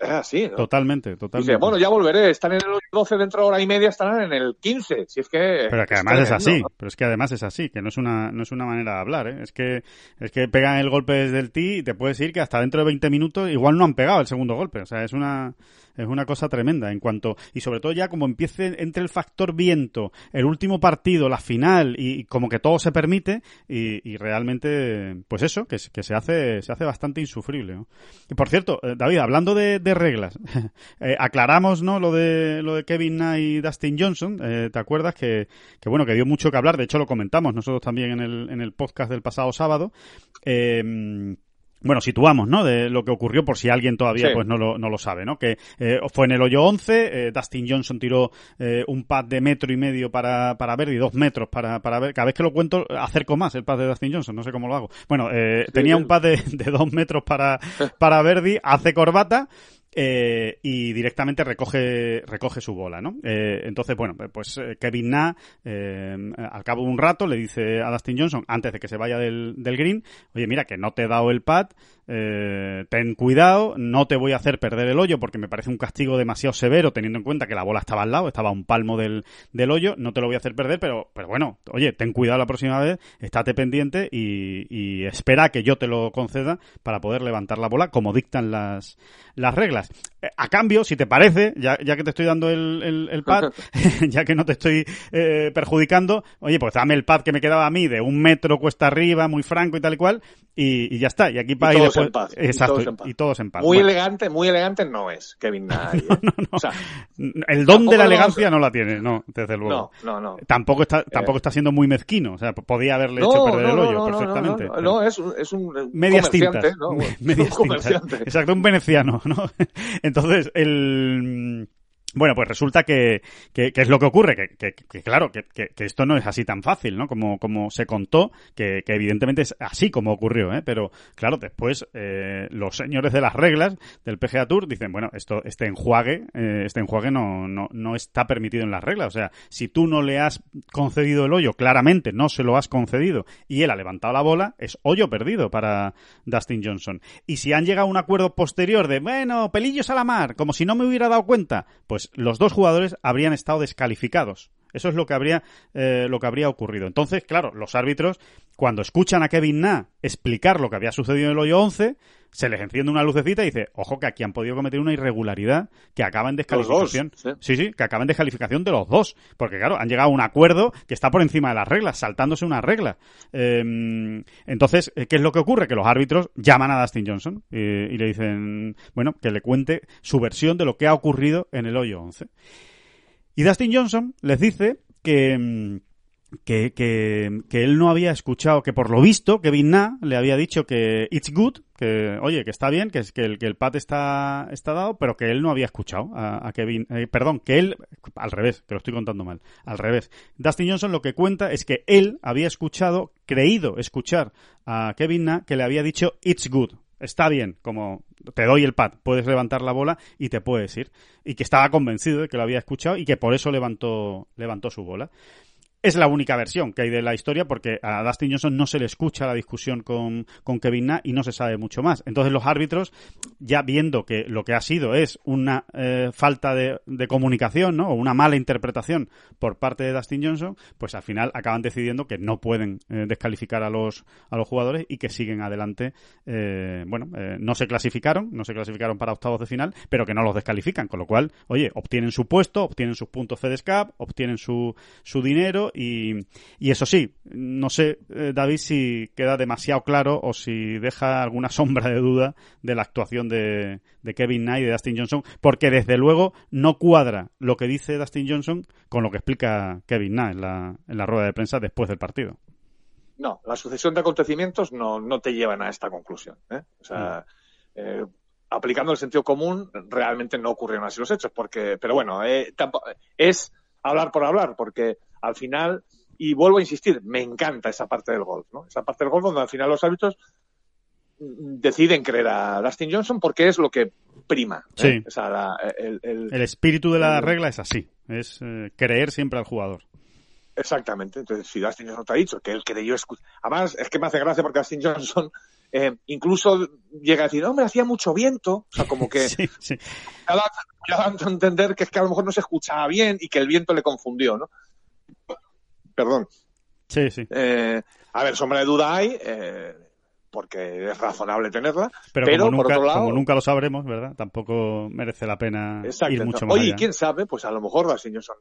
Es así, ¿no? Totalmente, totalmente. Dice, bueno, ya volveré, están en el 12 dentro de hora y media, estarán en el 15, si es que... Pero que además es, así, pero es que además es así, que no es una, no es una manera de hablar, ¿eh? Es que, es que pegan el golpe desde el tee y te puedes ir que hasta dentro de 20 minutos igual no han pegado el segundo golpe, o sea, es una, es una cosa tremenda en cuanto, y sobre todo ya como empiece entre el factor viento, el último partido, la final, y, y como que todo se permite, y, y realmente, pues eso, que, que, se hace, se hace bastante insufrible, ¿no? Y por cierto, eh, David, hablando de, de reglas, <laughs> eh, aclaramos, ¿no? Lo de, lo de Kevin Na y Dustin Johnson, eh, ¿te acuerdas? Que, que bueno, que dio mucho que hablar, de hecho lo comentamos nosotros también en el, en el podcast del pasado sábado, eh, bueno, situamos, ¿no? De lo que ocurrió por si alguien todavía sí. pues no lo, no lo sabe, ¿no? Que eh, fue en el hoyo 11, eh, Dustin Johnson tiró eh, un pad de metro y medio para, para ver y dos metros para, para ver. Cada vez que lo cuento acerco más el pad de Dustin Johnson, no sé cómo lo hago. Bueno, sí, tenía un pad de, de dos metros para, <laughs> para Verdi, hace corbata, eh, y directamente recoge recoge su bola, ¿no? Eh, entonces, bueno, pues eh, Kevin Na, eh, al cabo de un rato, le dice a Dustin Johnson, antes de que se vaya del, del green, oye, mira, que no te he dado el pad, eh, ten cuidado, no te voy a hacer perder el hoyo porque me parece un castigo demasiado severo teniendo en cuenta que la bola estaba al lado, estaba a un palmo del, hoyo, no te lo voy a hacer perder, pero, pero bueno, oye, ten cuidado la próxima vez, estate pendiente y, y espera que yo te lo conceda para poder levantar la bola como dictan las, las reglas. A cambio, si te parece, ya, ya que te estoy dando el, el, el pad, <laughs> <laughs> ya que no te estoy eh, perjudicando, oye, pues dame el pad que me quedaba a mí de un metro cuesta arriba, muy franco y tal y cual, y, y ya está. Y aquí para ir después. En paz, Exacto, y todos en paz. Y todos en paz. Muy bueno. elegante, muy elegante no es Kevin <laughs> Nye. no, no, no. O sea, el don de la elegancia no la tiene, no, desde luego. No, no, no. Tampoco está, tampoco eh. está siendo muy mezquino. O sea, podía haberle hecho perder el hoyo perfectamente. No, no, es, es un medias tintas. ¿no? medias tintas. Exacto, un veneciano, ¿no? Entonces, el bueno, pues resulta que, que, que, es lo que ocurre, que, que, que claro, que, esto no es así tan fácil, ¿no? Como, como se contó, que, evidentemente es así como ocurrió, ¿eh? Pero claro, después eh, los señores de las reglas del PGA Tour dicen, bueno, esto, este enjuague, eh, este enjuague no, no, no está permitido en las reglas. O sea, si tú no le has concedido el hoyo, claramente no se lo has concedido, y él ha levantado la bola, es hoyo perdido para Dustin Johnson. Y si han llegado a un acuerdo posterior de, bueno, pelillos a la mar, como si no me hubiera dado cuenta, pues pues los dos jugadores habrían estado descalificados. Eso es lo que habría, eh, lo que habría ocurrido. Entonces, claro, los árbitros, cuando escuchan a Kevin Na explicar lo que había sucedido en el hoyo 11, se les enciende una lucecita y dice, ojo que aquí han podido cometer una irregularidad que acaba en descalificación. Dos, sí. sí, sí, que acaba en descalificación de los dos. Porque claro, han llegado a un acuerdo que está por encima de las reglas, saltándose una regla. Eh, entonces, ¿qué es lo que ocurre? Que los árbitros llaman a Dustin Johnson y, y le dicen, bueno, que le cuente su versión de lo que ha ocurrido en el hoyo 11. Y Dustin Johnson les dice que, que, que, que, él no había escuchado, que por lo visto Kevin Na le había dicho que it's good, que oye, que está bien, que, que, el, que el pat está, está dado, pero que él no había escuchado a, a Kevin, eh, perdón, que él, al revés, que lo estoy contando mal, al revés. Dustin Johnson lo que cuenta es que él había escuchado, creído escuchar a Kevin Na que le había dicho it's good, está bien, como te doy el pad, puedes levantar la bola y te puedes ir. Y que estaba convencido de que lo había escuchado y que por eso levantó, levantó su bola. Es la única versión que hay de la historia porque a Dustin Johnson no se le escucha la discusión con, con Kevin Na y no se sabe mucho más. Entonces los árbitros, ya viendo que lo que ha sido es una eh, falta de, de, comunicación ¿no? o una mala interpretación por parte de Dustin Johnson, pues al final acaban decidiendo que no pueden eh, descalificar a los, a los jugadores y que siguen adelante. Eh, bueno, eh, no se clasificaron, no se clasificaron para octavos de final, pero que no los descalifican, con lo cual, oye, obtienen su puesto, obtienen sus puntos FedEscap, obtienen su, su dinero y, eso sí, no sé, eh, David, si queda demasiado claro o si deja alguna <laughs> sombra de duda de la actuación de, Kevin Knight y de Dustin Johnson, porque desde luego no cuadra lo que dice Dustin Johnson con lo que explica Kevin Knight en la, en la rueda de prensa después del partido. No, la sucesión de acontecimientos no, no te llevan a esta conclusión. ¿eh? O sea, mm. eh, aplicando el sentido común, realmente no ocurrieron así los hechos, porque, pero bueno, es hablar por hablar, porque al final, y vuelvo a insistir, me encanta esa parte del golf, ¿no? Esa parte del golf donde al final los árbitros deciden creer a Dustin Johnson porque es lo que prima. ¿eh? Sí. el, espíritu de la regla es así, es eh, creer siempre al jugador. Exactamente. Entonces, si Dustin Johnson te ha dicho que él creyó escuchar. Además, es que me hace gracia porque Dustin Johnson eh, incluso llega a decir, hombre, hacía mucho viento. O sea, como <laughs> que. sí, sí. Ya a entender que es que a lo mejor no se escuchaba bien y que el viento le confundió, ¿no? Perdón. Sí, sí. Eh, a ver, sombra de duda hay, eh, porque es razonable tenerla. Pero, pero como, nunca, por otro lado, como nunca lo sabremos, ¿verdad? Tampoco merece la pena ir mucho más Oye, allá. quién sabe, pues a lo mejor las son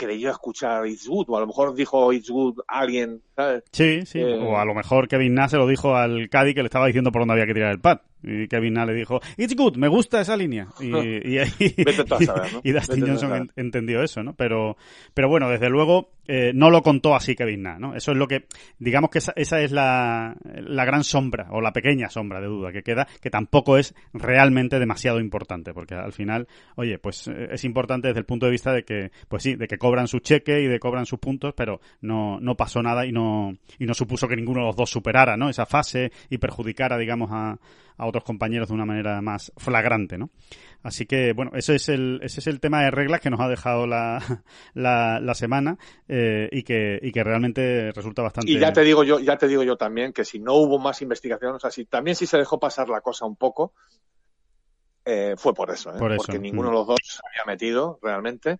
creyó escuchar It's Good, o a lo mejor dijo It's Good a alguien, ¿sabes? Sí, sí, Eh, o a lo mejor Kevin Nash se lo dijo al Cádiz que le estaba diciendo por dónde había que tirar el pad. Y Kevin Nash le dijo, It's good, me gusta esa línea. Y, <laughs> y, ahí- Vete tú a saber, ¿no? <laughs> y Dustin Vete Johnson en- entendió eso, ¿no? Pero, pero bueno, desde luego eh, no lo contó así Kevin Nash, ¿no? Eso es lo que, digamos que esa, esa es la, la gran sombra, o la pequeña sombra de duda que queda, que tampoco es realmente demasiado importante, porque al final, oye, pues eh, es importante desde el punto de vista de que, pues sí, de que cobran su cheque y de cobran sus puntos, pero no, no pasó nada y no, y no supuso que ninguno de los dos superara, ¿no? Esa fase y perjudicara, digamos, a, a otros compañeros de una manera más flagrante, ¿no? Así que, bueno, ese es el, ese es el tema de reglas que nos ha dejado la, <laughs> la, la semana eh, y, que, y que realmente resulta bastante... Y ya te digo yo, ya te digo yo también que si no hubo más investigación, o sea, si también si se dejó pasar la cosa un poco, eh, fue por eso, ¿eh? Por eso, porque ninguno mm. de los dos se había metido realmente.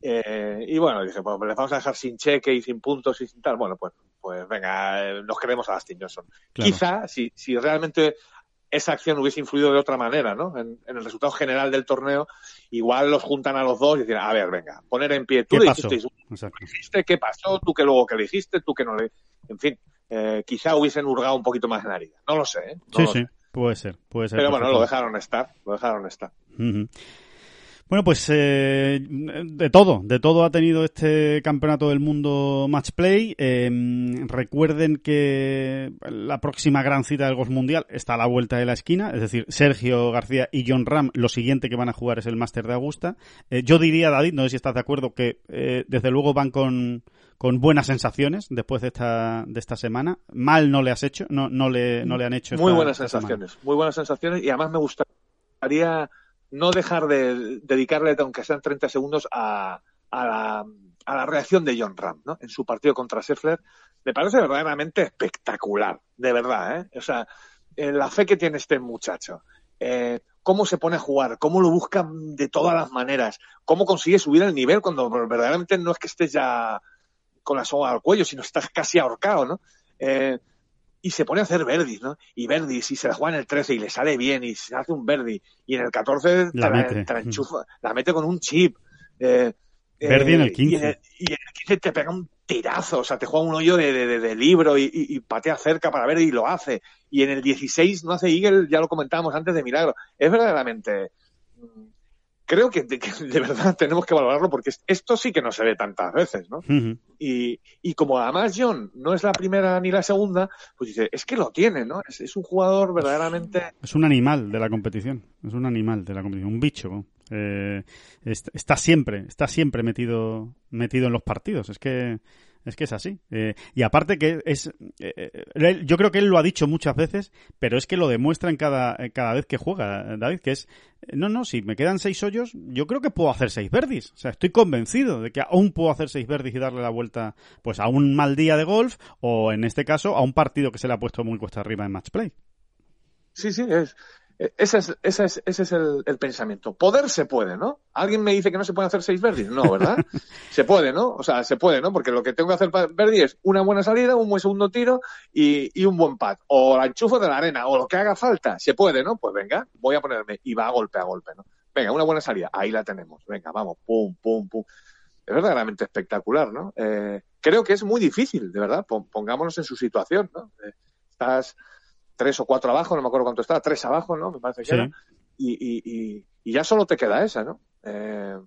Eh, y bueno, dije, pues les vamos a dejar sin cheque y sin puntos y sin tal. Bueno, pues, pues venga, nos queremos a Dustin Johnson. Claro. Quizá si, si realmente esa acción hubiese influido de otra manera, ¿no? En, en el resultado general del torneo, igual los juntan a los dos y dicen, a ver, venga, poner en pie. Tú ¿Qué le pasó? Exacto. dijiste, qué pasó, tú que luego que le dijiste, tú que no le. En fin, eh, quizá hubiesen hurgado un poquito más en la herida. No lo sé, ¿eh? No Sí, lo sí, sé. puede ser, puede ser. Pero bueno, lo dejaron estar, lo dejaron estar. Ujú. Bueno, pues eh, de todo, de todo ha tenido este campeonato del mundo Match Play. Eh, recuerden que la próxima gran cita del Golf Mundial está a la vuelta de la esquina, es decir, Sergio García y John Ram, lo siguiente que van a jugar es el Máster de Augusta. Eh, yo diría, David, no sé si estás de acuerdo, que eh, desde luego van con, con buenas sensaciones después de esta, de esta semana. Mal no le has hecho, no, no, le, no le han hecho. Muy esta- buenas esta sensaciones, muy buenas sensaciones y además me gustaría no dejar de dedicarle, aunque sean 30 segundos, a, a, la, a la reacción de John Ram ¿no? en su partido contra Scheffler. Me parece verdaderamente espectacular, de verdad. ¿eh? O sea, eh, la fe que tiene este muchacho, eh, cómo se pone a jugar, cómo lo busca de todas las maneras, cómo consigue subir el nivel cuando verdaderamente no es que estés ya con la soga al cuello, sino estás casi ahorcado, ¿no? Eh, y se pone a hacer verdis, ¿no? Y verdis, y se la juega en el 13 y le sale bien, y se hace un verdi, y en el 14 La te mete. te la enchufa, la mete con un chip. Eh, Verdi en el Y 15. en el, y en el 15 te pega un tirazo, o sea, te juega un hoyo de, de- de- de libro y, y- y patea cerca para ver y lo hace. Y en el 16 no hace Eagle, ya lo comentábamos antes de milagro. Es verdaderamente. Creo que de, que de verdad <laughs> tenemos que valorarlo porque es- esto sí que no se ve tantas veces, ¿no? Y, y como además John no es la primera ni la segunda, pues dice, es que lo tiene, ¿no? Es, es un jugador verdaderamente... Es un animal de la competición. Es un animal de la competición. Un bicho. Eh, est- está siempre, está siempre metido, metido en los partidos. Es que Es que es así. Eh, y aparte que es... Eh, yo creo que él lo ha dicho muchas veces, pero es que lo demuestra en cada, cada vez que juega, David, que es... No, no, si me quedan seis hoyos, yo creo que puedo hacer seis verdis. O sea, estoy convencido de que aún puedo hacer seis verdis y darle la vuelta pues a un mal día de golf o, en este caso, a un partido que se le ha puesto muy cuesta arriba en match play. Sí, sí, es, ese es, ese es, ese es el, pensamiento. Poder se puede, ¿no? ¿Alguien me dice que no se puede hacer seis verdis? No, ¿verdad? <laughs> se puede, ¿no? O sea, se puede, ¿no? Porque lo que tengo que hacer para verdi es una buena salida, un buen segundo tiro y, y un buen pad. O la enchufo de la arena, o lo que haga falta. Se puede, ¿no? Pues venga, voy a ponerme y va a golpe a golpe, ¿no? Venga, una buena salida. Ahí la tenemos. Venga, vamos, pum, pum, pum. Es verdaderamente espectacular, ¿no? Eh, creo que es muy difícil, de verdad. Pongámonos en su situación, ¿no? Eh, estás tres o cuatro abajo, no me acuerdo cuánto está, tres abajo, ¿no? Me parece que era. Y, y, y, y, ya solo te queda esa, ¿no? Eh,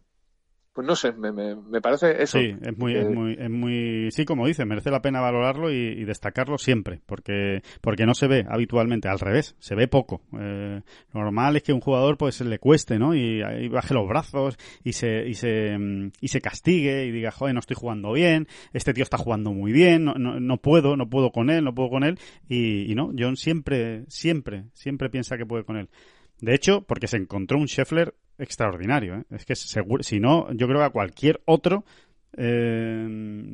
pues no sé, me, me, parece eso. Sí, es muy, es muy, es muy, sí, como dice, merece la pena valorarlo y, destacarlo siempre, porque, porque no se ve habitualmente, al revés, se ve poco. Eh, normal es que un jugador pues le cueste, ¿no? Y, baje los brazos y se, y se, mm, y se castigue y diga, joder, no estoy jugando bien, este tío está jugando muy bien, no, no, no puedo, no puedo con él, no puedo con él, y, y no, John siempre, siempre, siempre piensa que puede con él. De hecho, porque se encontró un Scheffler extraordinario. ¿eh? Es que seguro, si no, yo creo que a cualquier otro, eh,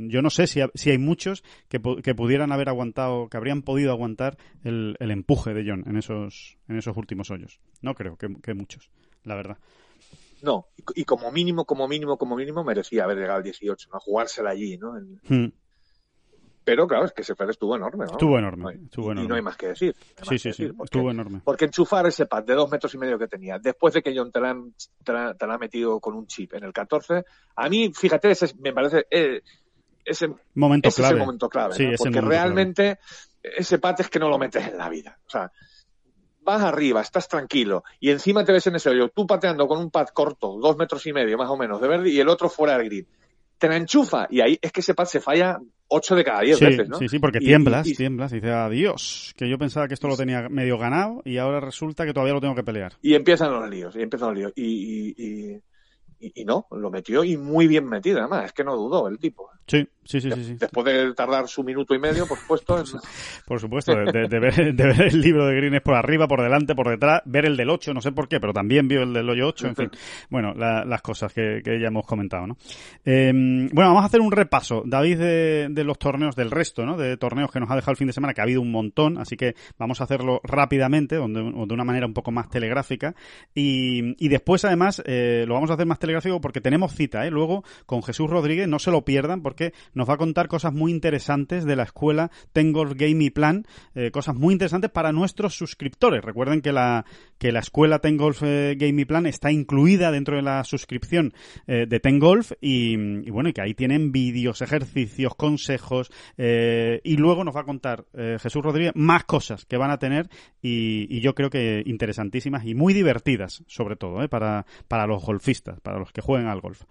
yo no sé si, si hay muchos que, que, pudieran haber aguantado, que habrían podido aguantar el, el, empuje de John en esos, en esos últimos hoyos. No creo que, que muchos, la verdad. No, y, como mínimo, como mínimo, como mínimo merecía haber llegado al 18, ¿no? A jugársela allí, ¿no? En, hmm. Pero claro, es que ese pad estuvo enorme, ¿no? Estuvo enorme, estuvo enorme. Y no hay más que decir. sí, sí, sí, estuvo enorme. Porque enchufar ese pad de dos metros y medio que tenía, después de que John te la, te ha metido con un chip en el 14, a mí, fíjate, ese me parece eh, ese momento clave. Ese momento clave, sí, Porque realmente ese pad es que no lo metes en la vida. O sea, vas arriba, estás tranquilo, y encima te ves en ese hoyo, tú pateando con un pad corto, dos metros y medio más o menos de verde, y el otro fuera del grid te la enchufa y ahí es que ese pad se falla 8 de cada 10 veces, ¿no? Sí, sí, porque tiemblas, tiemblas y dices, adiós, que yo pensaba que esto lo tenía medio ganado y ahora resulta que todavía lo tengo que pelear. Y empiezan los líos, y empiezan los líos. y, y, no, lo metió y muy bien metido, además, es que no dudó el tipo. Sí, sí, sí, sí, Después de tardar su minuto y medio, por supuesto. <laughs> por supuesto, de, ver, el libro de Greenes por arriba, por delante, por detrás, ver el del 8, no sé por qué, pero también vio el del hoyo 8, en fin. Bueno, las cosas que, ya hemos comentado, ¿no? Em, bueno, vamos a hacer un repaso, David, de, los torneos del resto, ¿no? De torneos que nos ha dejado el fin de semana, que ha habido un montón, así que vamos a hacerlo rápidamente, o de, una manera un poco más telegráfica. Y, y después, además, eh, lo vamos a hacer más telegráfico porque tenemos cita, ¿eh? Luego con Jesús Rodríguez, no se lo pierdan porque nos va a contar cosas muy interesantes de la escuela Tengolf Game Plan, eh, cosas muy interesantes para nuestros suscriptores. Recuerden que la, que la escuela Tengolf eh, Game Plan está incluida dentro de la suscripción eh, de Tengolf y, y, bueno, y que ahí tienen vídeos, ejercicios, consejos y luego nos va a contar Jesús Rodríguez más cosas que van a tener y, y, yo creo que interesantísimas y muy divertidas sobre todo para, para los golfistas, para los que jueguen al golf.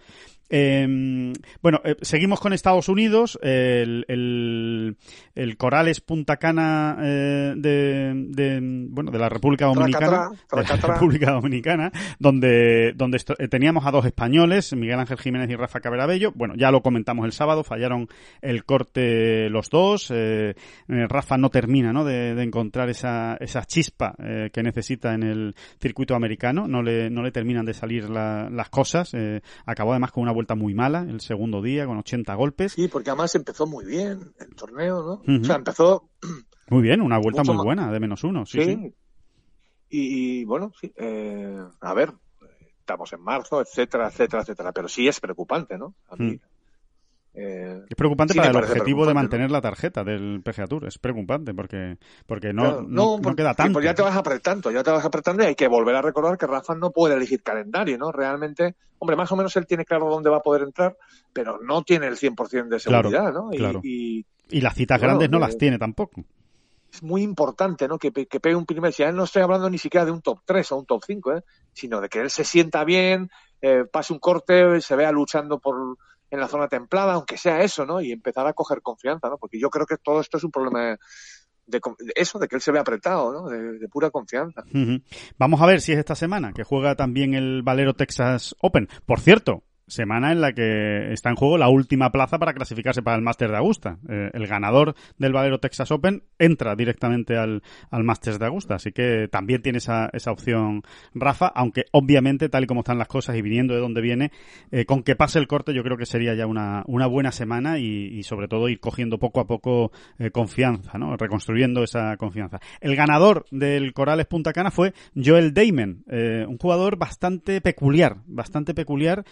Em, bueno, eh, seguimos con Estados Unidos. El, el, Corales Punta Cana eh, de, bueno, de la República Dominicana. De la República Dominicana, donde, donde eh, teníamos a dos españoles, Miguel Ángel Jiménez y Rafa Caberabello. Bueno, ya lo comentamos el sábado, fallaron el corte los dos. Rafa no termina ¿no? De, encontrar esa, esa chispa que necesita en el circuito americano. No le, no le terminan de salir las cosas. acabó además con una vuelta muy mala el segundo día, con 80 golpes. Sí, porque además empezó muy bien el torneo, ¿no? O sea, empezó... Muy bien, una vuelta muy buena, de menos uno, sí. Y, bueno, sí, eh, a ver, estamos en marzo, etcétera, etcétera, etcétera, pero sí es preocupante, ¿no? A mí, eh, es preocupante para el objetivo de mantener la tarjeta del PGA Tour. Es preocupante porque, porque no, no, queda tanto. Pues ya te vas apretando, ya te vas apretando y hay que volver a recordar que Rafa no puede elegir calendario, ¿no? Realmente, hombre, más o menos él tiene claro dónde va a poder entrar, pero no tiene el 100% de seguridad, ¿no? Y, y, las citas grandes no las tiene tampoco. Es muy importante, ¿no? Que, que pegue un primer. Si no estoy hablando ni siquiera de un top 3 o un top 5, ¿eh? Sino de que él se sienta bien, eh, pase un corte, se vea luchando por en la zona templada, aunque sea eso, ¿no? Y empezar a coger confianza, ¿no? Porque yo creo que todo esto es un problema de, eso, de que él se ve apretado, ¿no? De, pura confianza. Vamos a ver si es esta semana, que juega también el Valero Texas Open. Por cierto, semana en la que está en juego la última plaza para clasificarse para el Masters de Augusta. Eh, el ganador del Valero Texas Open entra directamente al, al Masters de Augusta, así que también tiene esa, esa opción Rafa, aunque obviamente tal y como están las cosas y viniendo de donde viene, eh, con que pase el corte yo creo que sería ya una, una buena semana y, sobre todo ir cogiendo poco a poco eh, confianza, reconstruyendo esa confianza. El ganador del Corales Punta Cana fue Joel Damon, un jugador bastante peculiar, bastante peculiar.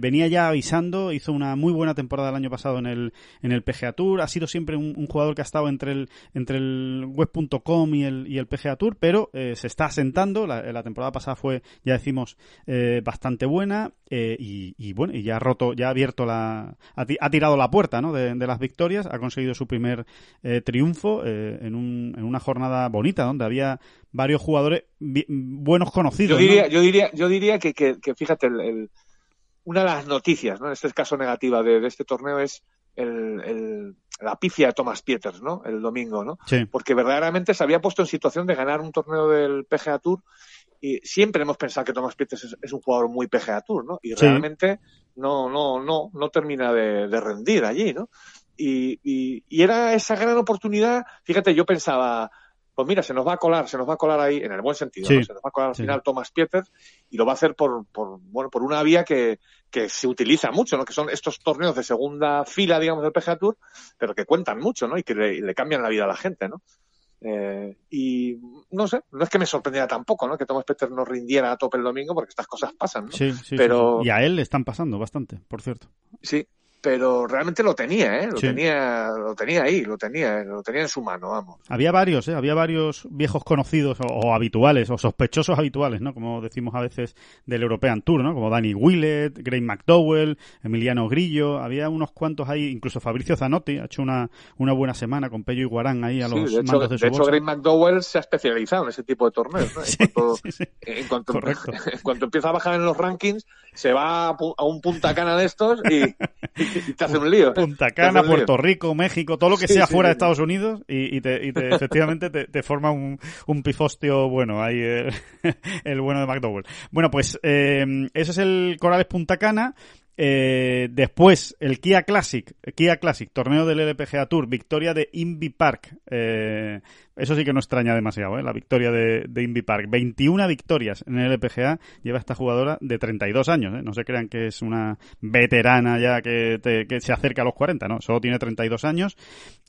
Venía ya avisando, hizo una muy buena temporada el año pasado en el, en el PGA Tour. Ha sido siempre un, jugador que ha estado entre el, entre el web.com y el, y el PGA Tour, pero eh, se está asentando. La, temporada pasada fue, ya decimos, eh, bastante buena y, bueno, y ya ha roto, ya ha abierto la, ha, tirado la puerta ¿no? de, las victorias, ha conseguido su primer triunfo en, un, en una jornada bonita donde había varios jugadores buenos conocidos. Yo diría, yo diría, yo diría que, que, fíjate, el, una de las noticias, ¿no? En este caso negativa de, este torneo es el, la pifia de Thomas Pieters, ¿no? El domingo, ¿no? Porque verdaderamente se había puesto en situación de ganar un torneo del PGA Tour y siempre hemos pensado que Thomas Pieters es, un jugador muy PGA Tour, ¿no? Y realmente no, no, no, no termina de, rendir allí, ¿no? Y, y, era esa gran oportunidad. Fíjate, yo pensaba, pues mira, se nos va a colar, se nos va a colar ahí, en el buen sentido, se nos va a colar al final Thomas Pieters y lo va a hacer por, por, bueno, por una vía que, que se utiliza mucho, ¿no? Que son estos torneos de segunda fila, digamos, del PGA Tour, pero que cuentan mucho, ¿no? Y que le, cambian la vida a la gente, ¿no? Eh, y no sé, no es que me sorprendiera tampoco, ¿no? Que Thomas Pieters no rindiera a tope el domingo porque estas cosas pasan, ¿no? Sí, sí, pero... Y a él le están pasando bastante, por cierto. Sí, pero realmente lo tenía, ¿eh? Lo tenía, lo tenía ahí, lo tenía, lo tenía en su mano, vamos. Había varios, ¿eh? Había varios viejos conocidos o, habituales o sospechosos habituales, ¿no? Como decimos a veces del European Tour, ¿no? Como Danny Willett, Gray McDowell, Emiliano Grillo, había unos cuantos ahí, incluso Fabricio Zanotti ha hecho una, una buena semana con Pello y Guarán ahí a los de hecho, de, de hecho, Gray McDowell se ha especializado en ese tipo de torneos, ¿no? En <laughs> cuanto, <laughs> en cuanto, empieza a bajar en los rankings, se va a, un punta cana de estos y <laughs> y <laughs> te hace un lío. Punta Cana, Puerto Rico, México, todo lo que sea fuera de Estados Unidos y, te, <laughs> efectivamente te, forma un, un, pifostio bueno ahí <laughs> el, bueno de McDowell. Bueno, pues eh, ese es el Corales Punta Cana. Eh, después, el Kia Classic, Kia Classic, torneo del LPGA Tour, victoria de Invi Park. Eh, eso sí que no extraña demasiado, ¿eh? la victoria de, de Park. 21 victorias en el LPGA lleva esta jugadora de 32 años. ¿eh? No se crean que es una veterana ya que, que se acerca a los 40, ¿no? Solo tiene 32 años.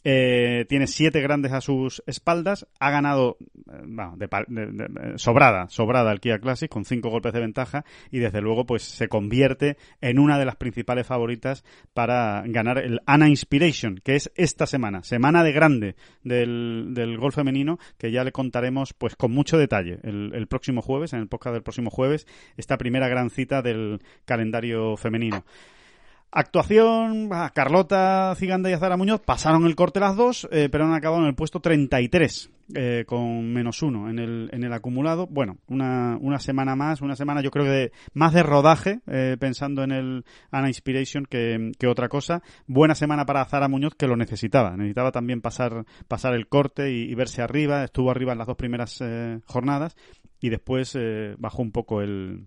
Eh, tiene siete grandes a sus espaldas. Ha ganado, eh, sobrada, sobrada el Kia Classic con cinco golpes de ventaja y desde luego pues se convierte en una de las principales favoritas para ganar el Ana Inspiration, que es esta semana, semana de grande del, del golf femenino que ya le contaremos pues con mucho detalle el, próximo jueves, en el podcast del próximo jueves, esta primera gran cita del calendario femenino. Actuación, Carlota Ciganda y Azara Muñoz pasaron el corte las dos, eh, pero han acabado en el puesto 33, eh, con menos uno en el, en el acumulado. Bueno, una, una semana más, una semana yo creo que de, más de rodaje, eh, pensando en el Ana Inspiration que, que, otra cosa. Buena semana para Azara Muñoz que lo necesitaba. Necesitaba también pasar, pasar el corte y, verse arriba. Estuvo arriba en las dos primeras jornadas y después bajó un poco el,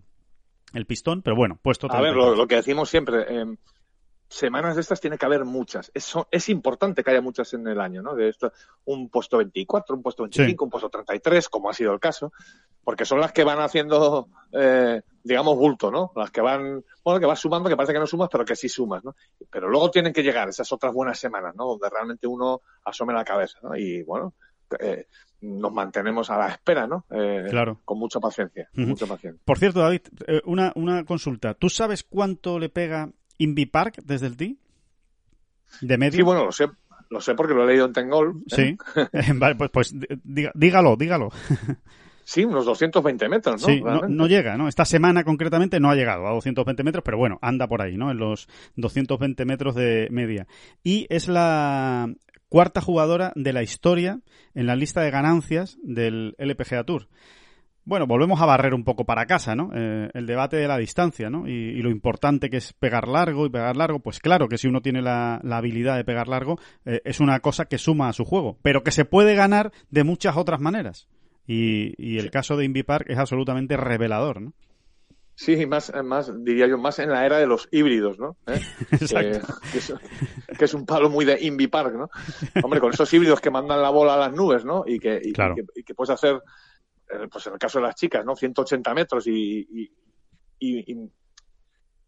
el pistón, pero bueno, puesto A ver, lo, que decimos siempre, eh, semanas de estas tiene que haber muchas. Es, es importante que haya muchas en el año, ¿no? De esto, un puesto 24, un puesto 25, un puesto 33, como ha sido el caso, porque son las que van haciendo, eh, digamos, bulto, ¿no? Las que van, bueno, que vas sumando, que parece que no sumas, pero que sí sumas, ¿no? Pero luego tienen que llegar esas otras buenas semanas, ¿no? Donde realmente uno asome la cabeza, ¿no? Y bueno, eh, nos mantenemos a la espera, ¿no? Eh, claro. Con mucha paciencia, mucha paciencia. Por cierto, David, eh, una, una consulta. ¿Tú sabes cuánto le pega Invi Park desde el tee? ¿De medio? Sí, bueno, lo sé, lo sé porque lo he leído en Tengol. Sí. <laughs> vale, pues, pues dígalo, dígalo. <laughs> Sí, unos 220 metros, ¿no? Sí, no, no, llega, ¿no? Esta semana concretamente no ha llegado a 220 metros, pero bueno, anda por ahí, ¿no? En los 220 metros de media. Y es la cuarta jugadora de la historia en la lista de ganancias del LPGA Tour. Bueno, volvemos a barrer un poco para casa, ¿no? Eh, el debate de la distancia, ¿no? Y, lo importante que es pegar largo y pegar largo, pues claro que si uno tiene la, habilidad de pegar largo, eh, es una cosa que suma a su juego, pero que se puede ganar de muchas otras maneras. Y, el caso de Invi Park es absolutamente revelador, ¿no? Sí, más, más, diría yo, más en la era de los híbridos, ¿no? ¿Eh? <laughs> Exacto. Que, que es, que es un palo muy de Invi Park, ¿no? Hombre, con esos híbridos que mandan la bola a las nubes, ¿no? Y que, y, Claro. y que, y que puedes hacer, eh, pues en el caso de las chicas, ¿no? 180 metros y, y,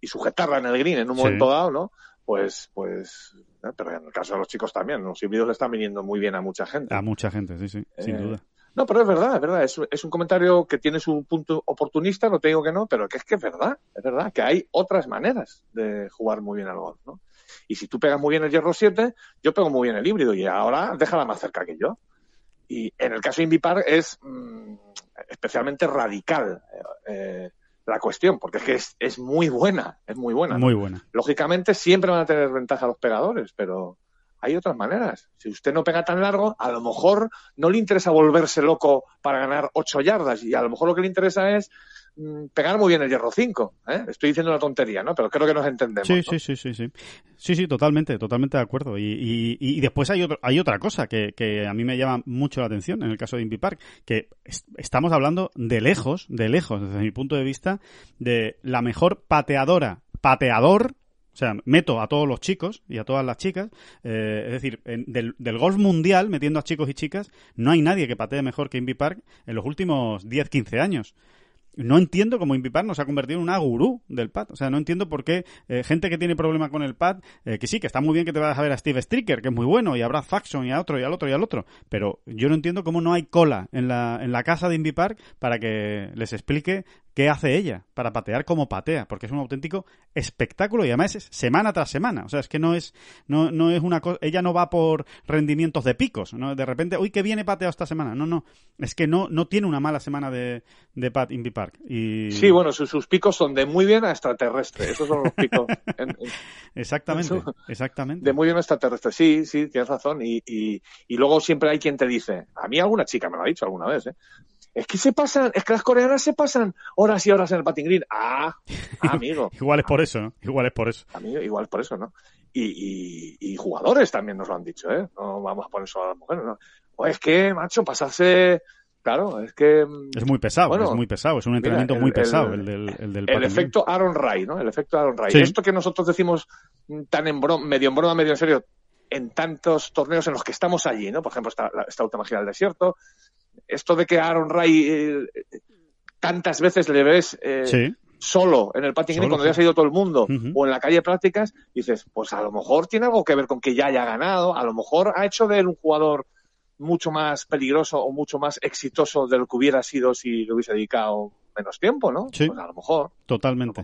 y, sujetarla en el green en un Sí. momento dado, ¿no? Pues, pues, ¿eh? pero en el caso de los chicos también, los híbridos le están viniendo muy bien a mucha gente. A mucha gente, sí, sí, sin Eh, duda. No, pero es verdad, es verdad. Es, es un comentario que tiene su punto oportunista, no te digo que no, pero que es que es verdad, es verdad, que hay otras maneras de jugar muy bien al golf, ¿no? Y si tú pegas muy bien el hierro 7, yo pego muy bien el híbrido y ahora déjala más cerca que yo. Y en el caso de Invipar es mm, especialmente radical eh, eh, la cuestión, porque es que es, es muy buena, es muy buena. Muy buena. Lógicamente siempre van a tener ventaja los pegadores, pero hay otras maneras. Si usted no pega tan largo, a lo mejor no le interesa volverse loco para ganar 8 yardas y a lo mejor lo que le interesa es pegar muy bien el hierro 5. ¿eh? Estoy diciendo una tontería, ¿no? Pero creo que nos entendemos. Sí, ¿no? sí, sí, sí, sí. Sí, sí, totalmente, totalmente de acuerdo. Y, y, y después hay, otro, hay otra cosa que, que a mí me llama mucho la atención en el caso de Invi Park, que es- estamos hablando de lejos, de lejos, desde mi punto de vista, de la mejor pateadora, pateador, o sea, meto a todos los chicos y a todas las chicas, eh, es decir, en- del, del golf mundial, metiendo a chicos y chicas, no hay nadie que patee mejor que Invi Park en los últimos 10, 15 años. No entiendo cómo Invipar nos ha convertido en una gurú del pad. O sea, no entiendo por qué eh, gente que tiene problema con el pad, eh, que sí, que está muy bien que te vayas a ver a Steve Stricker, que es muy bueno, y a Brad Faxon, y a otro, y al otro, y al otro. Pero yo no entiendo cómo no hay cola en la, en la casa de Invipar para que les explique qué hace ella para patear como patea, porque es un auténtico espectáculo y además es semana tras semana. O sea, es que no es, no, no es una cosa, ella no va por rendimientos de picos, ¿no? De repente, uy, que viene pateado esta semana. No, no, es que no, no tiene una mala semana de, de Pat Invi Park. Y... Sí, bueno, sus, sus picos son de muy bien a extraterrestre. Esos son los picos. en- en- <laughs> Exactamente, exactamente. de muy bien a extraterrestre. Sí, sí, tienes razón. Y, y, y luego siempre hay quien te dice, a mí alguna chica me lo ha dicho alguna vez, ¿eh? Es que se pasan, es que las coreanas se pasan horas y horas en el patín green. Ah, <laughs> amigo. Igual es por eso, ¿no? Igual es por eso. Amigo, igual por eso, ¿no? Y, y, y jugadores también nos lo han dicho, ¿eh? No vamos a poner solo a las mujeres, ¿no? O es que, macho, pasarse... Claro, es que... mm, Es muy pesado, Bueno, es muy pesado, es un mira, entrenamiento el- muy pesado el- el, del, el del el efecto Aaron Ray, ¿no? El efecto Aaron Ray. Sí. Esto que nosotros decimos mm, tan en broma, medio en broma, medio en serio, en tantos torneos en los que estamos allí, ¿no? Por ejemplo, esta, la- esta última gira del desierto. Esto de que Aaron Ray eh, tantas veces le ves eh, Sí, solo en el patín cuando ya se ha ido todo el mundo o en la calle de prácticas, dices, pues a lo mejor tiene algo que ver con que ya haya ganado, a lo mejor ha hecho de él un jugador mucho más peligroso o mucho más exitoso de lo que hubiera sido si le hubiese dedicado menos tiempo, ¿no? Sí. Pues a lo mejor. Totalmente.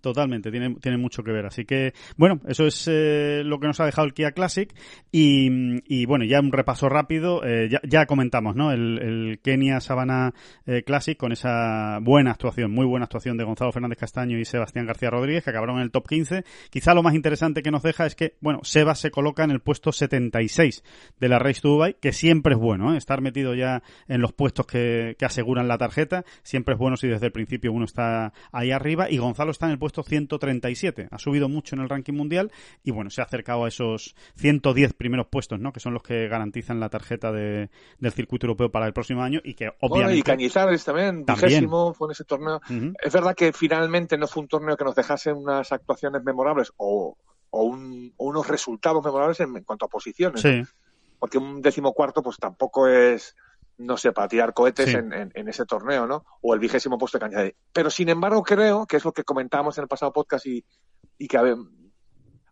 Totalmente, tiene, tiene mucho que ver. Así que, bueno, eso es eh, lo que nos ha dejado el Kia Classic. Y, y bueno, ya un repaso rápido. eh, ya, ya comentamos, ¿no? El, el Kenia Sabana eh, Classic con esa buena actuación, muy buena actuación de Gonzalo Fernández Castaño y Sebastián García Rodríguez, que acabaron en el top 15. Quizá lo más interesante que nos deja es que, bueno, Sebas se coloca en el puesto 76 de la Race to Dubai, que siempre es bueno, ¿eh? Estar metido ya en los puestos que, que aseguran la tarjeta. Siempre es bueno si desde el principio uno está ahí arriba. Y Gonzalo está en el puesto 137. Ha subido mucho en el ranking mundial y bueno, se ha acercado a esos 110 primeros puestos, ¿no? Que son los que garantizan la tarjeta de, del circuito europeo para el próximo año y que Bueno, obviamente... y Cañizares también, vigésimo, fue en ese torneo. Es verdad que finalmente no fue un torneo que nos dejase unas actuaciones memorables o, o, un- o unos resultados memorables en, en cuanto a posiciones. Sí, Porque un decimocuarto pues tampoco es, no sé, para tirar cohetes Sí. en, en- en ese torneo, ¿no? O el vigésimo puesto de Cañizares. Pero sin embargo creo, que es lo que comentábamos en el pasado podcast y, y que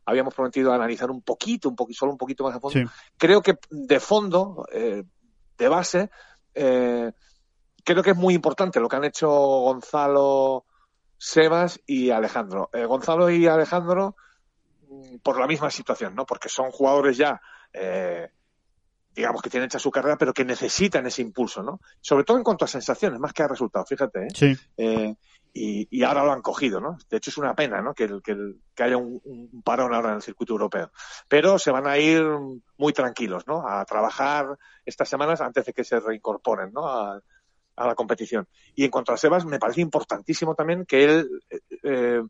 habíamos prometido analizar un poquito, un poquito, solo un poquito más a fondo, sí. creo que de fondo, eh, de base, eh, creo que es muy importante lo que han hecho Gonzalo, Sebas y Alejandro. Eh, Gonzalo y Alejandro mm, por la misma situación, ¿no? Porque son jugadores ya, eh, digamos que tienen hecha su carrera, pero que necesitan ese impulso, ¿no? Sobre todo en cuanto a sensaciones, más que a resultados, fíjate, ¿eh? Sí, Eh, y, y ahora lo han cogido, ¿no? De hecho, es una pena, ¿no? Que, el- que, el- que haya un, un parón ahora en el circuito europeo. Pero se van a ir muy tranquilos, ¿no? A trabajar estas semanas antes de que se reincorporen, ¿no? A, a la competición. Y en cuanto a Sebas, me parece importantísimo también que él eh, eh,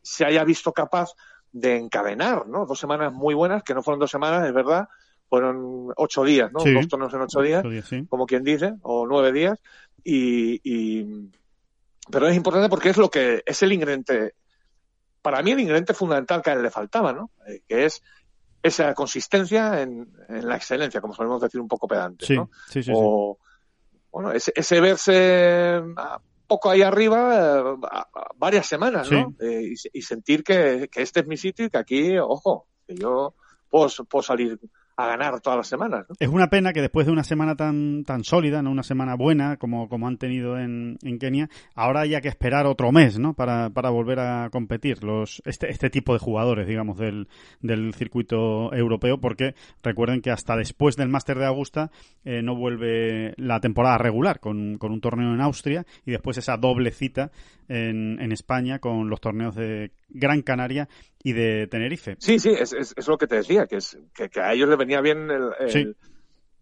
se haya visto capaz de encadenar, ¿no? Dos semanas muy buenas, que no fueron dos semanas, es verdad, fueron ocho días, ¿no? Sí. Dos torneos en ocho días ocho días, sí. como quien dice, o nueve días, y, y, pero es importante porque es lo que es el ingrediente, para mí el ingrediente fundamental que a él le faltaba, ¿no? Eh, que es esa consistencia en, la excelencia, como solemos decir un poco pedante, sí, ¿no? O, bueno, ese, ese verse poco ahí arriba varias semanas, ¿no? Eh, y, sentir que, que, este es mi sitio y que aquí, ojo, que yo puedo, puedo salir a ganar todas las semanas. Es una pena que después de una semana tan, tan sólida, ¿no? una semana buena como, como han tenido en, en Kenia, ahora haya que esperar otro mes ¿no? para, para volver a competir los este, este tipo de jugadores, digamos, del, del circuito europeo, porque recuerden que hasta después del Máster de Augusta eh, no vuelve la temporada regular con, con un torneo en Austria y después esa doble cita en, en España con los torneos de Gran Canaria y de Tenerife. Sí, sí, es, es, lo que te decía, que, es, que, a ellos les venía bien el,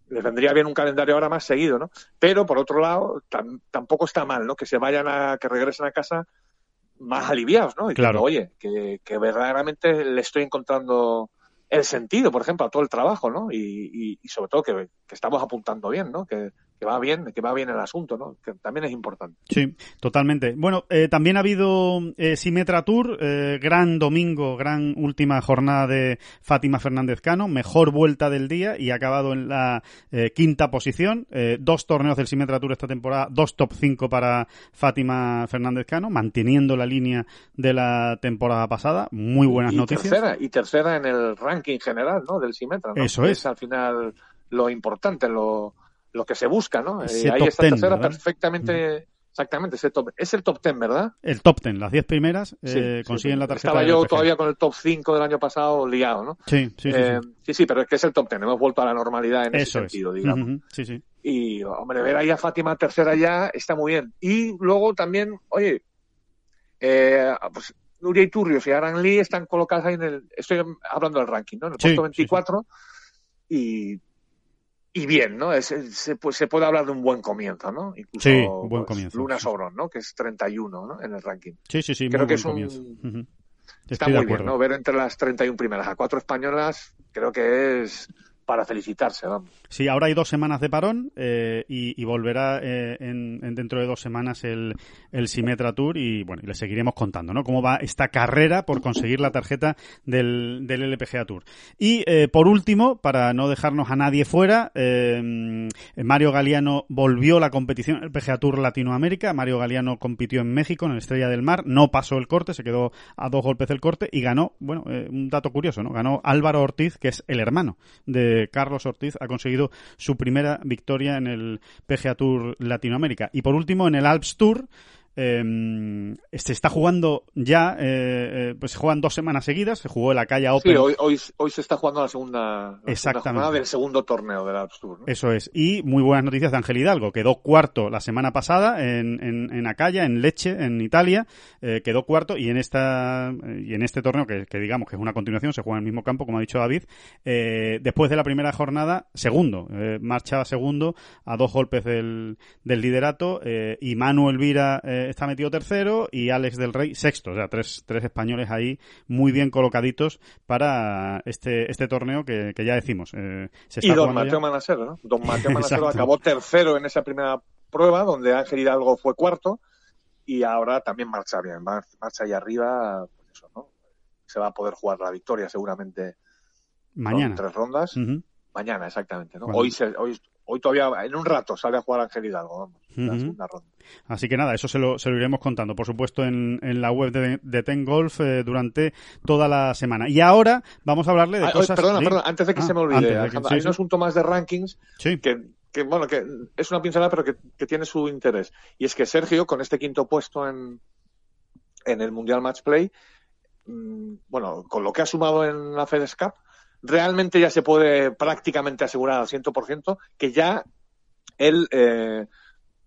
les vendría bien un calendario ahora más seguido, ¿no? Pero por otro lado, tampoco está mal, ¿no? Que se vayan a, que regresen a casa más aliviados, ¿no? Y claro. oye, que, que verdaderamente le estoy encontrando el sentido, por ejemplo, a todo el trabajo, ¿no? Y, y, sobre todo que, que, estamos apuntando bien, ¿no? Que, que va bien, que va bien el asunto, ¿no? Que también es importante. Sí, totalmente. Bueno, eh, también ha habido eh, Simetra Tour, eh, gran domingo, gran última jornada de Fátima Fernández Cano, mejor vuelta del día y ha acabado en la eh, quinta posición. Eh, dos torneos del Simetra Tour esta temporada, dos top 5 para Fátima Fernández Cano, manteniendo la línea de la temporada pasada. Muy buenas y noticias. Tercera, y tercera en el ranking general, ¿no? Del Simetra, ¿no? Eso es. es al final lo importante, lo lo que se busca, ¿no? Eh, ahí está ten, tercera ¿verdad? perfectamente, exactamente, ese top, es el top ten, ¿verdad? El top ten, las 10 primeras eh, sí, consiguen sí. la tarjeta. Estaba yo todavía con el top 5 del año pasado liado, ¿no? Sí, sí, sí. Eh, sí. sí, sí, pero es que es el top ten, hemos vuelto a la normalidad en ese es. sentido, digamos. Ujú, Sí, sí. Y, hombre, ver ahí a Fátima tercera ya está muy bien. Y luego también, oye, eh, pues Nuria Iturrios y Aran Lee están colocadas ahí en el, estoy hablando del ranking, ¿no? En el puesto sí, sí. 24 y y bien, ¿no? Es- es- se, pu- se puede hablar de un buen comienzo, ¿no? Incluso, Sí, un buen pues, comienzo, Luna sí. Sobrón, ¿no? Que es 31, ¿no? En el ranking. Sí, sí, sí, Creo muy que buen es un- comienzo. Está muy bien. ¿no? Ver entre las 31 primeras a cuatro españolas, creo que es para felicitarse, vamos. Sí, ahora hay dos semanas de parón eh, y, y volverá eh, en, en dentro de dos semanas el, el Simetra Tour y bueno, le seguiremos contando, ¿no? Cómo va esta carrera por conseguir la tarjeta del, del LPGA Tour. Y eh, por último, para no dejarnos a nadie fuera, Mario Galeano volvió a la competición LPGA Tour Latinoamérica. Mario Galeano compitió en México, en el Estrella del Mar, no pasó el corte, se quedó a dos golpes del corte y ganó, bueno, un dato curioso, ¿no? Ganó Álvaro Ortiz, que es el hermano de Carlos Ortiz, ha conseguido su primera victoria en el PGA Tour Latinoamérica. Y por último, en el Alps Tour, eh, se está jugando ya, eh, eh, pues se juegan dos semanas seguidas, se jugó la calle Open. Sí, hoy, hoy, hoy se está jugando la segunda, la segunda jornada del segundo torneo del Alps Tour, ¿no? Eso es. Y muy buenas noticias de Ángel Hidalgo. Quedó cuarto la semana pasada en, en, en Acaya, en Leche, en Italia. Eh, quedó cuarto y en esta y en este torneo, que, que digamos que es una continuación, se juega en el mismo campo, como ha dicho David, después de la primera jornada, segundo. Eh, marcha segundo a dos golpes del, del liderato. y Manu Elvira eh, está metido tercero y Alex del Rey sexto. O sea, tres, tres españoles ahí muy bien colocaditos para este, este torneo que, que ya decimos. eh, se Y don jugando ya. Mateo Manasero, ¿no? Don Mateo <laughs> Manasero Exacto. acabó tercero en esa primera prueba, donde Ángel Hidalgo fue cuarto, y ahora también marcha bien, mar- marcha ahí arriba, pues eso, ¿no? Se va a poder jugar la victoria seguramente Mañana. tres rondas. Mañana, exactamente, ¿no? Bueno. Hoy, se, hoy, hoy todavía, en un rato, sale a jugar Ángel Hidalgo, vamos, la segunda ronda. Así que nada, eso se lo, se lo iremos contando, por supuesto, en, en la web de, de Ten Golf eh, durante toda la semana. Y ahora vamos a hablarle de Ah, cosas. perdona, perdona, antes de que Ah, se me olvide, Alejandro, sí, hay sí. un asunto más de rankings Sí. que, que, bueno, que es una pincelada, pero que, que tiene su interés. Y es que Sergio, con este quinto puesto en, en el Mundial Match Play, mm, bueno, con lo que ha sumado en la FedEx Cup, realmente ya se puede prácticamente asegurar al 100% que ya él eh,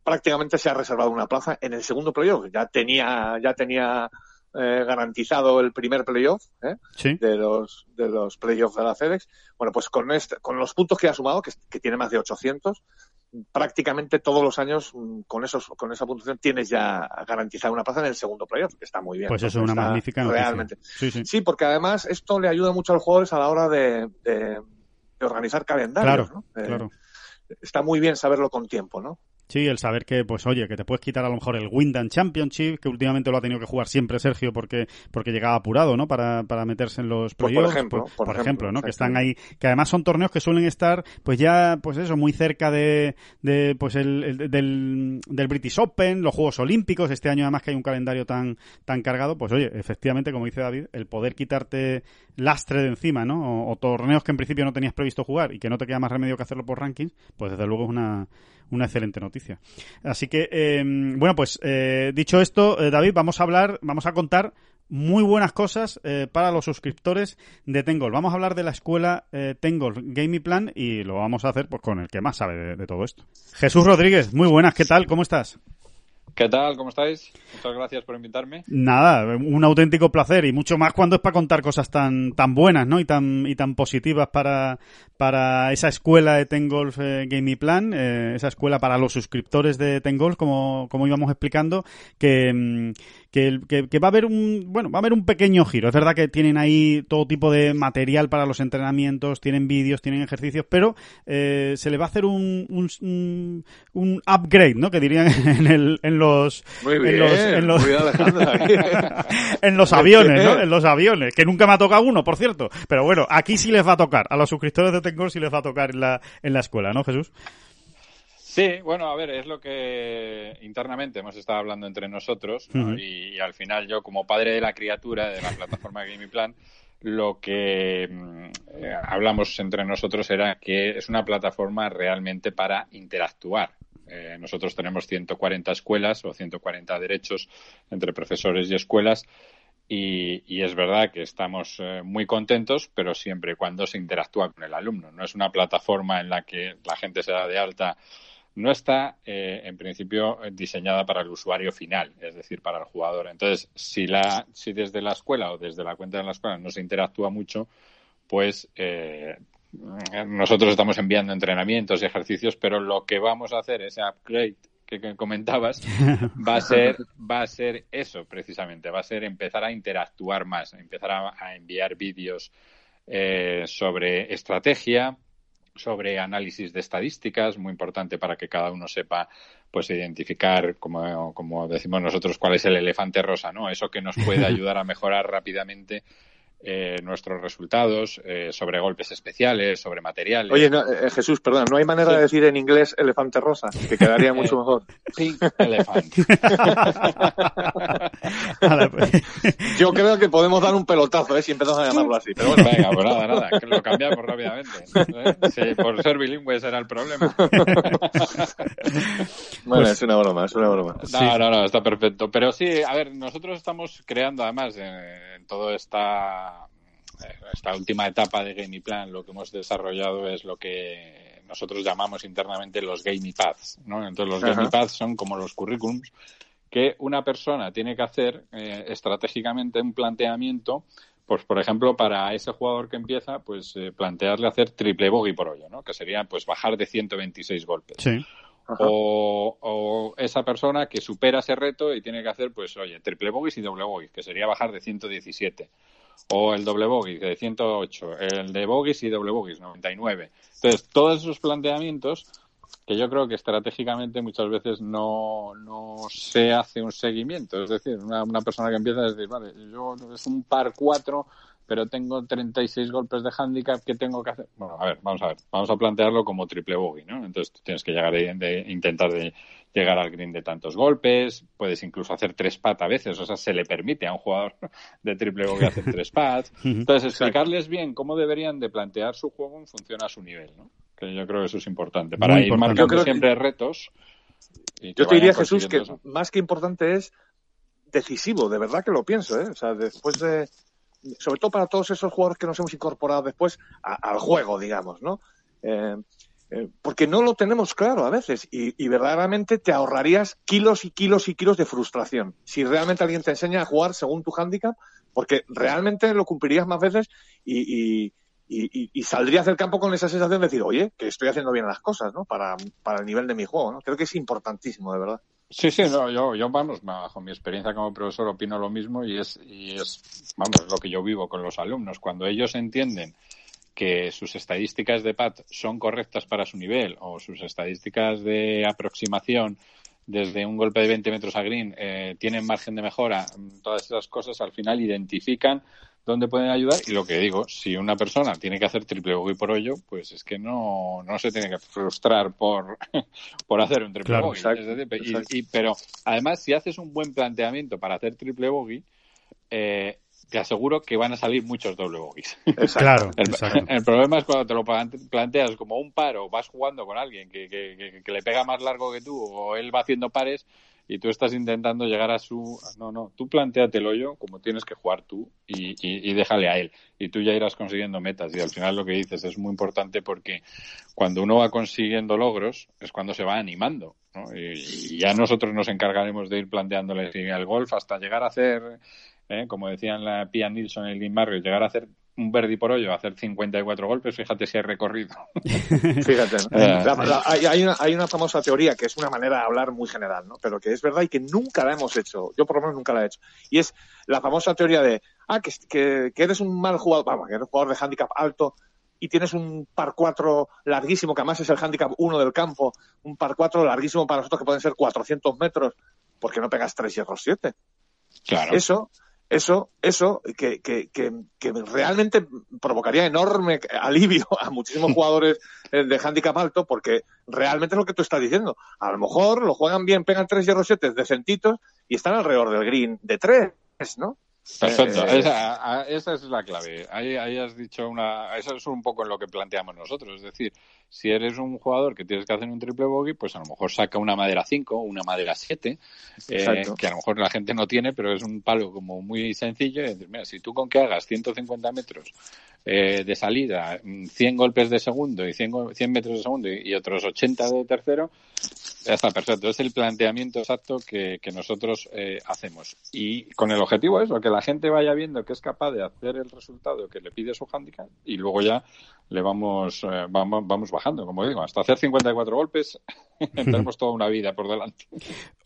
prácticamente se ha reservado una plaza en el segundo playoff. Ya tenía, ya tenía eh, garantizado el primer playoff, ¿eh? Sí. de los de los playoffs de la FedEx. Bueno, pues con este, con los puntos que ha sumado, que, que tiene más de 800, prácticamente todos los años mm, con esos con esa puntuación tienes ya garantizada una plaza en el segundo playoff, que está muy bien. Pues eso es una magnífica noticia. Realmente. Sí, sí. Sí, porque además esto le ayuda mucho a los jugadores a la hora de, de- de organizar calendarios. Claro, ¿no? Eh, claro. Está muy bien saberlo con tiempo, ¿no? Sí, el saber que, pues oye, que te puedes quitar a lo mejor el Windham Championship, que últimamente lo ha tenido que jugar siempre Sergio porque porque llegaba apurado, ¿no? Para, para meterse en los Pues, playoffs. por ejemplo, pues, por por ejemplo, ejemplo, ¿no? Que están ahí, que además son torneos que suelen estar, pues ya, pues eso, muy cerca de, de pues el, el- del, del British Open, los Juegos Olímpicos, este año además que hay un calendario tan, tan cargado, pues oye, efectivamente, como dice David, el poder quitarte lastre de encima, ¿no? O, o torneos que en principio no tenías previsto jugar y que no te queda más remedio que hacerlo por rankings, pues desde luego es una, una excelente noticia. Así que, eh, bueno, pues eh, dicho esto, eh, David, vamos a hablar, vamos a contar muy buenas cosas eh, para los suscriptores de Tengol. Vamos a hablar de la escuela Tengol Gaming Plan y lo vamos a hacer pues con el que más sabe de, de todo esto. Jesús Rodríguez, muy buenas, ¿qué tal? ¿Cómo estás? ¿Qué tal? ¿Cómo estáis? Muchas gracias por invitarme. Nada, un auténtico placer y mucho más cuando es para contar cosas tan tan buenas, ¿no? Y tan y tan positivas para para esa escuela de Tengolf eh, Gaming Plan, eh, esa escuela para los suscriptores de Tengolf, como como íbamos explicando, que mm, que, que- que va a haber un bueno va a haber un pequeño giro. Es verdad que tienen ahí todo tipo de material para los entrenamientos, tienen vídeos, tienen ejercicios, pero eh, se le va a hacer un, un, upgrade, ¿no? Que dirían <laughs> en el en los Muy en los, en los- <laughs> en aviones, ¿no? <laughs> En los aviones, que nunca me ha tocado uno, por cierto. Pero bueno, aquí sí les va a tocar. A los suscriptores de Tengol sí les va a tocar en la, en la escuela, ¿no, Jesús? Sí, bueno, a ver, es lo que internamente hemos estado hablando entre nosotros y, y al final yo como padre de la criatura de la plataforma Gaming Plan, lo que mm, eh, hablamos entre nosotros era que es una plataforma realmente para interactuar. Eh, nosotros tenemos 140 escuelas o 140 derechos entre profesores y escuelas y, y es verdad que estamos eh, muy contentos, pero siempre y cuando se interactúa con el alumno. No es una plataforma en la que la gente se da de alta. No está, eh, en principio, diseñada para el usuario final, es decir, para el jugador. Entonces, si, la, si desde la escuela o desde la cuenta de la escuela no se interactúa mucho, pues eh, nosotros estamos enviando entrenamientos y ejercicios, pero lo que vamos a hacer, ese upgrade que, que comentabas, va a ser <laughs> va a ser eso precisamente, va a ser empezar a interactuar más, empezar a, a enviar vídeos eh, sobre estrategia, sobre análisis de estadísticas, muy importante para que cada uno sepa pues identificar, como, como decimos nosotros, cuál es el elefante rosa, ¿no? Eso que nos puede <laughs> ayudar a mejorar rápidamente eh, nuestros resultados, eh, sobre golpes especiales, sobre materiales. Oye, no, eh, Jesús, perdón, ¿no hay manera Sí. de decir en inglés elefante rosa? Que quedaría <laughs> mucho mejor. Pink elephant. <laughs> Pues, Yo creo que podemos dar un pelotazo, ¿eh? Si empezamos a llamarlo así. Pero bueno, Venga, pues nada, nada, que lo cambiamos rápidamente. ¿eh? Sí, por ser bilingüe será el problema. <laughs> bueno, Pues- es una broma, es una broma. No, no, no, está perfecto. Pero sí, a ver, nosotros estamos creando además eh, en toda esta, esta última etapa de Gaming Plan, lo que hemos desarrollado es lo que nosotros llamamos internamente los Gaming Paths, ¿no? Entonces los Ajá. Gaming Paths son como los currículums que una persona tiene que hacer eh, estratégicamente un planteamiento pues por ejemplo para ese jugador que empieza pues eh, plantearle hacer triple bogey por hoyo no que sería pues bajar de 126 golpes sí. O, o esa persona que supera ese reto y tiene que hacer, pues, oye, triple bogies y doble bogies, que sería bajar de 117. O el doble bogey de 108. El de bogies y doble bogies, 99. Entonces, todos esos planteamientos que yo creo que estratégicamente muchas veces no, no se hace un seguimiento. Es decir, una, una persona que empieza a decir, vale, yo es un par 4, pero tengo 36 golpes de handicap, ¿qué tengo que hacer? Bueno, a ver, vamos a ver, vamos a plantearlo como triple bogey, ¿no? Entonces tú tienes que llegar de, de- intentar de llegar al green de tantos golpes, puedes incluso hacer tres pat a veces, o sea, se le permite a un jugador <laughs> de triple bogey hacer tres pats. <laughs> Entonces, explicarles bien cómo deberían de plantear su juego en función a su nivel, ¿no? Que yo creo que eso es importante, para Muy ir importante. Marcando que- siempre retos. y que Yo te diría, Jesús, que eso. más que importante es decisivo, de verdad que lo pienso, ¿eh? O sea, después de, sobre todo para todos esos jugadores que nos hemos incorporado después a- al juego, digamos, ¿no? Eh, eh, porque no lo tenemos claro a veces y, verdaderamente te ahorrarías kilos y kilos y kilos de frustración. Si realmente alguien te enseña a jugar según tu handicap, porque realmente lo cumplirías más veces y- y- y saldrías del campo con esa sensación de decir, oye, que estoy haciendo bien las cosas, ¿no? Para, para el nivel de mi juego, ¿no? Creo que es importantísimo, de verdad. Sí, sí, no, yo, yo, vamos, bajo mi experiencia como profesor opino lo mismo y es, y es, vamos, lo que yo vivo con los alumnos. Cuando ellos entienden que sus estadísticas de PAT son correctas para su nivel o sus estadísticas de aproximación desde un golpe de 20 metros a green eh, tienen margen de mejora, todas esas cosas al final identifican dónde pueden ayudar. Y lo que digo, si una persona tiene que hacer triple bogey por hoyo, pues es que no, no se tiene que frustrar por, <laughs> por hacer un triple bogey. pero además, si haces un buen planteamiento para hacer triple bogey, eh, te aseguro que van a salir muchos doble bogies. Claro, <laughs> el, problema es cuando te lo planteas como un par o vas jugando con alguien que, que, que, le pega más largo que tú o él va haciendo pares y tú estás intentando llegar a su... No, no, tú planteatelo yo como tienes que jugar tú y, y, déjale a él. Y tú ya irás consiguiendo metas. Y al final lo que dices es muy importante porque cuando uno va consiguiendo logros es cuando se va animando. ¿no? Y, ya nosotros nos encargaremos de ir planteándole el golf hasta llegar a hacer ¿eh? como decían la Pia Nilsson y el Lynn Marriott, llegar a hacer un verdi por hoyo, hacer 54 golpes, fíjate si hay recorrido. <laughs> Fíjate, eh, hay, una, hay, una, famosa teoría que es una manera de hablar muy general, ¿no? pero que es verdad y que nunca la hemos hecho, yo por lo menos nunca la he hecho, y es la famosa teoría de, ah, que, que, que eres un mal jugador, vamos, que eres un jugador de handicap alto y tienes un par 4 larguísimo, que además es el handicap 1 del campo, un par 4 larguísimo para nosotros que pueden ser 400 metros, porque no pegas 3 hierros 7? Claro. Eso, eso, eso que, que, que, realmente provocaría enorme alivio <laughs> a muchísimos <laughs> jugadores eh, de handicap alto, porque realmente es lo que tú estás diciendo. A lo mejor lo juegan bien, pegan tres hierros siete decentitos y están alrededor del green de tres, ¿no? Perfecto, eh, esa, esa, es la clave. Ahí, ahí, has dicho una. Eso es un poco en lo que planteamos nosotros. Es decir, si eres un jugador que tienes que hacer un triple bogey, pues a lo mejor saca una madera 5 una madera 7, eh, que a lo mejor la gente no tiene, pero es un palo como muy sencillo. Y decir, mira, si tú con que hagas 150 metros eh, de salida, 100 golpes de segundo y 100, 100 metros de segundo y, otros 80 de tercero, ya está perfecto. Es el planteamiento exacto que, que nosotros eh, hacemos. Y con el objetivo es que la gente vaya viendo que es capaz de hacer el resultado que le pide su handicap y luego ya le vamos, eh, vamos, vamos bajando, como digo, hasta hacer 54 golpes <laughs> tenemos toda una vida por delante.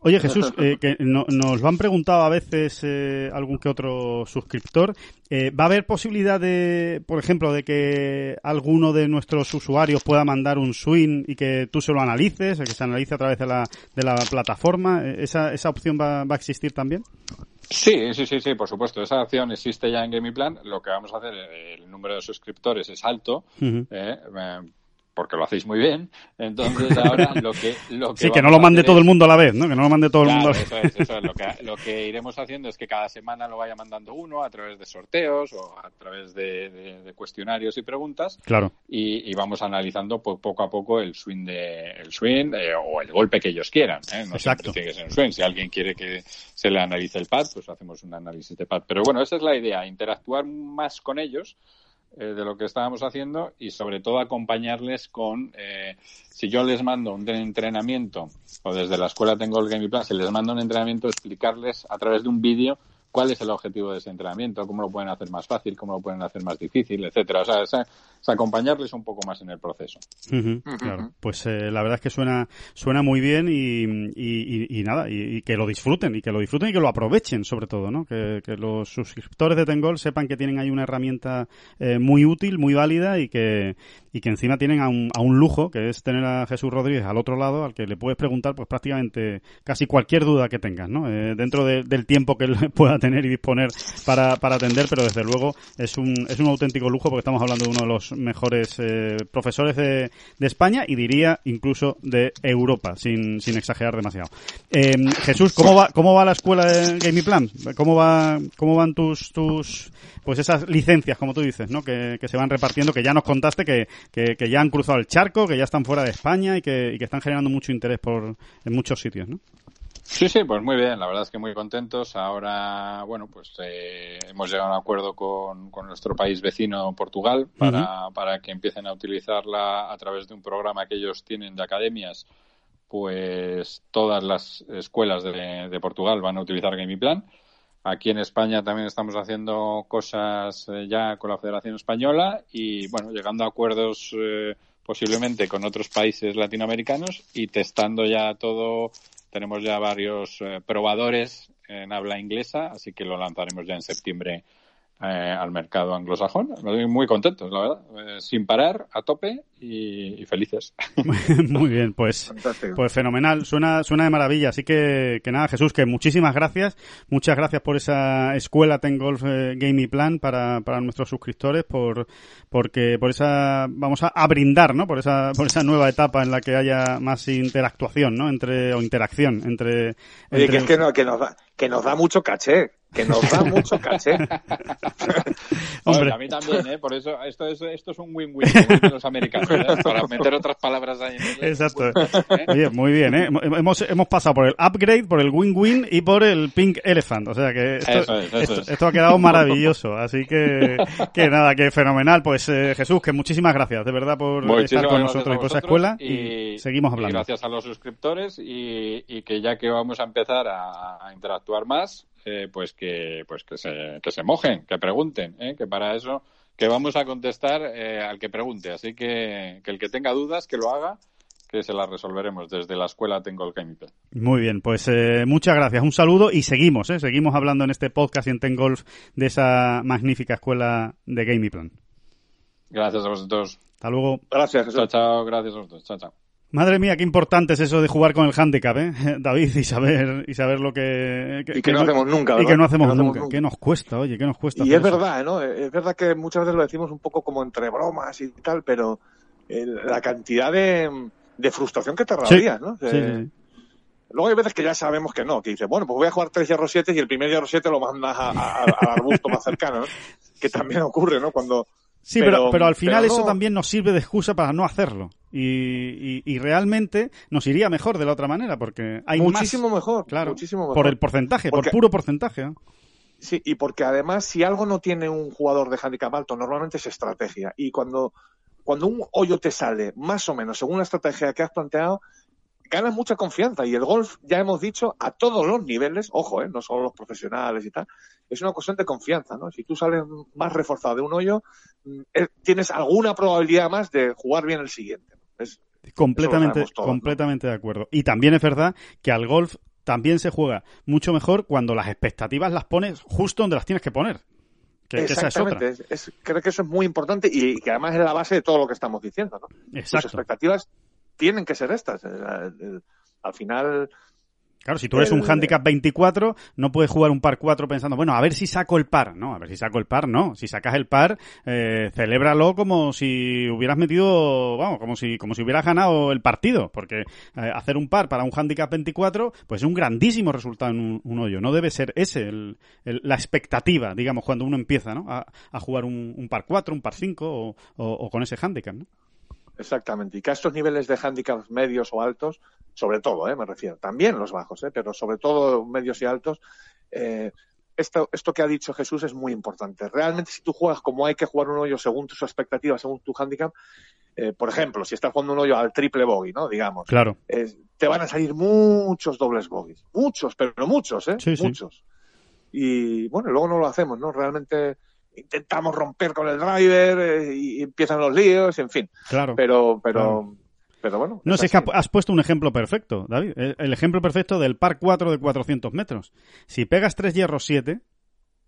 Oye Jesús, eh, que nos lo han preguntado a veces eh, algún que otro suscriptor, ¿va a haber posibilidad de, por ejemplo, de que alguno de nuestros usuarios pueda mandar un swing y que tú se lo analices, que se analice a través de la, de la plataforma? ¿Esa, esa opción va, va a existir también? Sí, sí, sí, sí, por supuesto. Esa acción existe ya en GamePlan. Lo que vamos a hacer, el número de suscriptores es alto. eh, eh porque lo hacéis muy bien. Entonces <laughs> ahora lo que... Lo que sí, que no lo mande todo el mundo a la vez, ¿no? Que no lo mande todo el mundo a la vez. Eso es, eso es. Lo que, lo que iremos haciendo es que cada semana lo vaya mandando uno a través de sorteos o a través de, de, cuestionarios y preguntas. Claro. Y, y vamos analizando pues, poco a poco el swing de el swing eh, o el golpe que ellos quieran. ¿eh? No Exacto. tiene que ser un swing. Si alguien quiere que se le analice el pad, pues hacemos un análisis de pad. Pero bueno, esa es la idea, interactuar más con ellos eh, de lo que estábamos haciendo y sobre todo acompañarles con, eh, si yo les mando un entrenamiento o desde la escuela tengo el Game Plan, si les mando un entrenamiento, explicarles a través de un vídeo cuál es el objetivo de ese entrenamiento, cómo lo pueden hacer más fácil, cómo lo pueden hacer más difícil, etcétera. O sea, es, acompañarles un poco más en el proceso. Claro, pues eh, la verdad es que suena suena muy bien y, y, y nada, y, que lo disfruten, y que lo disfruten y que lo aprovechen sobre todo, ¿no? Que, que los suscriptores de Tengol sepan que tienen ahí una herramienta eh, muy útil, muy válida y que, y que encima tienen a un, a un lujo, que es tener a Jesús Rodríguez al otro lado, al que le puedes preguntar pues prácticamente casi cualquier duda que tengas, ¿no? Eh, dentro del tiempo que él pueda tener y disponer para, para atender, pero desde luego es un, es un auténtico lujo porque estamos hablando de uno de los mejores eh, profesores de, de, España y diría incluso de Europa, sin, sin exagerar demasiado. Eh, Jesús, ¿cómo va, ¿cómo va la escuela de Gaming Plan? ¿Cómo va, cómo van tus, tus, pues esas licencias, como tú dices, ¿no? Que, que se van repartiendo, que ya nos contaste que, que, que, ya han cruzado el charco, que ya están fuera de España y que, y que están generando mucho interés por, en muchos sitios, ¿no? Sí, sí, pues muy bien, la verdad es que muy contentos. Ahora, bueno, pues eh, hemos llegado a un acuerdo con, con nuestro país vecino, Portugal, para, uh -huh. para que empiecen a utilizarla a través de un programa que ellos tienen de academias. Pues todas las escuelas de, de Portugal van a utilizar GamePlan. Aquí en España también estamos haciendo cosas eh, ya con la Federación Española y, bueno, llegando a acuerdos eh, posiblemente con otros países latinoamericanos y testando ya todo tenemos ya varios eh, probadores en habla inglesa, así que lo lanzaremos ya en septiembre eh, al mercado anglosajón. Muy contentos, la verdad. Eh, sin parar, a tope y, felices. <laughs> <laughs> Muy bien, pues, pues fenomenal. Suena, suena de maravilla. Así que, que nada, Jesús, que muchísimas gracias. Muchas gracias por esa escuela Ten Golf eh, Gaming Plan para, para nuestros suscriptores, por, porque, por esa, vamos a, a, brindar, ¿no? Por esa, por esa nueva etapa en la que haya más interactuación, ¿no? Entre, o interacción entre, Oye, que es que, no, que nos da, que nos da mucho caché que nos da mucho caché. <laughs> Hombre. a mí también, ¿eh? Por eso esto es, esto es un win-win de los americanos, <laughs> para meter otras palabras ahí. Exacto. ¿Eh? Oye, muy bien, ¿eh? Hemos, hemos pasado por el upgrade, por el win-win y por el pink elephant. O sea que esto, esto, ha quedado maravilloso. Así que, que nada, que fenomenal. Pues eh, Jesús, que muchísimas gracias, de verdad, por estar con nosotros y por esa escuela. Y, seguimos hablando. gracias a los suscriptores y, y, que ya que vamos a empezar a, a interactuar más, eh, pues que pues que se, que se mojen, que pregunten, ¿eh? que para eso que vamos a contestar eh, al que pregunte. Así que, que el que tenga dudas, que lo haga que se las resolveremos desde la escuela Tengo el Game Muy bien, pues muchas gracias, un saludo y seguimos, seguimos hablando en este podcast y en Tengolf de esa magnífica escuela de Game Plan. Gracias a vosotros. Hasta luego. Gracias. Chao, chao, gracias a vosotros. Chao, chao. Madre mía, qué importante es eso de jugar con el handicap, ¿eh? <laughs> David, y saber, y saber lo que... y que, no, hacemos nunca, ¿verdad? Y que no hacemos, nunca. ¿Qué nos cuesta, oye? ¿Qué nos cuesta? Y es verdad, ¿no? Es verdad que muchas veces lo decimos un poco como entre bromas y tal, pero la cantidad de, de, frustración que te rabia, ¿no? sí, Luego hay veces que ya sabemos que no, que dices, bueno, pues voy a jugar tres hierros siete y el primer hierro siete lo mandas al arbusto más cercano, ¿no? <laughs> Que también ocurre, ¿no? Cuando, Sí, pero, pero, al final eso también nos sirve de excusa para no hacerlo. Y, y, realmente nos iría mejor de la otra manera, porque hay muchísimo mejor, claro, muchísimo mejor. por el porcentaje, por puro porcentaje. Sí, y porque además si algo no tiene un jugador de handicap alto, normalmente es estrategia. Y cuando, cuando un hoyo te sale más o menos según la estrategia que has planteado, ganas mucha confianza. Y el golf, ya hemos dicho, a todos los niveles, ojo, ¿eh? no solo los profesionales y tal, es una cuestión de confianza, ¿no? Si tú sales más reforzado de un hoyo, mm, eh, tienes alguna probabilidad más de jugar bien el siguiente. Es, completamente, completamente de acuerdo. Y también es verdad que al golf también se juega mucho mejor cuando las expectativas las pones justo donde las tienes que poner. Que, Exactamente. creo que eso es muy importante y que además es la base de todo lo que estamos diciendo. ¿no? Exacto. Expectativas tienen que ser estas. Al final, Claro, si tú eres un handicap 24, no puedes jugar un par 4 pensando, bueno, a ver si saco el par. No, a ver si saco el par, no. Si sacas el par, eh, celébralo como si hubieras metido, vamos, como si, como si hubieras ganado el partido. Porque eh, hacer un par para un handicap 24, pues es un grandísimo resultado en un, hoyo. No debe ser ese el, la expectativa, digamos, cuando uno empieza, ¿no? A, jugar un, par 4, un par 5 o, o con ese handicap, ¿no? Exactamente. Y que a estos niveles de handicaps medios o altos, sobre todo, ¿eh? me refiero, también los bajos, ¿eh? pero sobre todo medios y altos, eh, esto, esto que ha dicho Jesús es muy importante. Realmente, si tú juegas como hay que jugar un hoyo según tus expectativas, según tu handicap, eh, por ejemplo, si estás jugando un hoyo al triple bogey, ¿no? Digamos. Claro. te van a salir muchos dobles bogeys. Muchos, pero muchos, ¿eh? muchos. Y bueno, luego no lo hacemos, ¿no? Realmente intentamos romper con el driver eh, y empiezan los líos, en fin. Claro. Pero, pero, pero bueno. No sé, es que has puesto un ejemplo perfecto, David. El ejemplo perfecto del par 4 de 400 metros. Si pegas tres hierros 7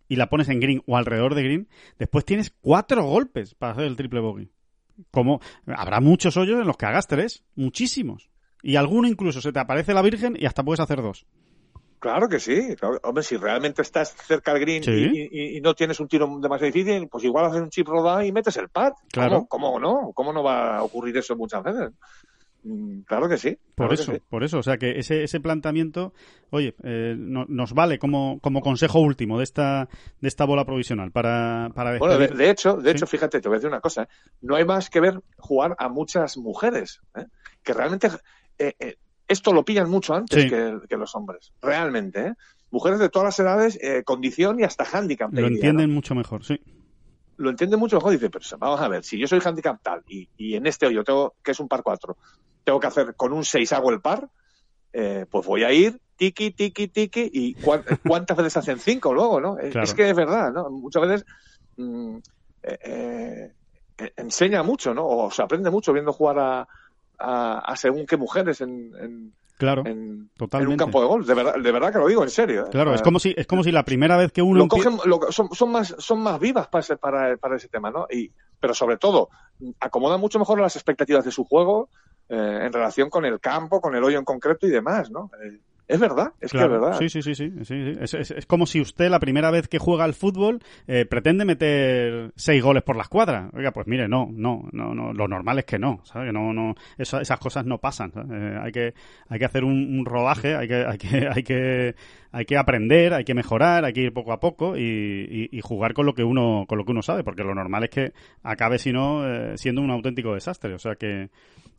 y la pones en green o alrededor de green, después tienes cuatro golpes para hacer el triple bogey. Como habrá muchos hoyos en los que hagas tres, muchísimos. Y alguno incluso se te aparece la Virgen y hasta puedes hacer dos. Claro que sí. Hombre, si realmente estás cerca del green y, no tienes un tiro demasiado difícil, pues igual haces un chip rodado y metes el pad. Claro. ¿Cómo, no? ¿Cómo no va a ocurrir eso muchas veces? Mm, claro que sí. Por eso, por eso. O sea que ese, ese planteamiento, oye, eh, nos vale como, como consejo último de esta, de esta bola provisional para, para Bueno, de, hecho, de hecho, fíjate, te voy a decir una cosa. ¿eh? No hay más que ver jugar a muchas mujeres, ¿eh? que realmente esto lo pillan mucho antes que, los hombres, realmente. ¿eh? Mujeres de todas las edades, eh, condición y hasta handicap. Lo entienden mucho mejor, sí. Lo entienden mucho mejor. Dice, pero vamos a ver, si yo soy handicap tal y, en este hoyo tengo, que es un par 4, tengo que hacer con un 6 hago el par, eh, pues voy a ir tiki, tiki, tiki, y <laughs> cuántas veces hacen 5 luego, ¿no? Es que es verdad, ¿no? Muchas veces mm, enseña mucho, ¿no? O se aprende mucho viendo jugar a, a, según qué mujeres en, Claro, en, en totalmente. un campo de golf. De verdad, de verdad que lo digo en serio. ¿eh? Claro, es como si es como si la primera vez que uno lo cogen- lo- son, son más son más vivas para ese, para, para ese tema, ¿no? Y, pero sobre todo, acomodan mucho mejor las expectativas de su juego eh, en relación con el campo, con el hoyo en concreto y demás, ¿no? Eh, es verdad, es Claro, que es verdad. Sí, sí, sí, sí, sí, sí. Es, es- es como si usted la primera vez que juega al fútbol eh, pretende meter seis goles por la escuadra. Oiga, pues mire, no, no, no, no. Lo normal es que no, ¿sabes? Que no, no, eso- esas cosas no pasan. Eh, hay que, hay que hacer un, un rodaje, hay que, hay que, <laughs> hay que, hay que aprender, hay que mejorar, hay que ir poco a poco y, y- y jugar con lo que uno, con lo que uno sabe, porque lo normal es que acabe, si no, eh, siendo un auténtico desastre. O sea que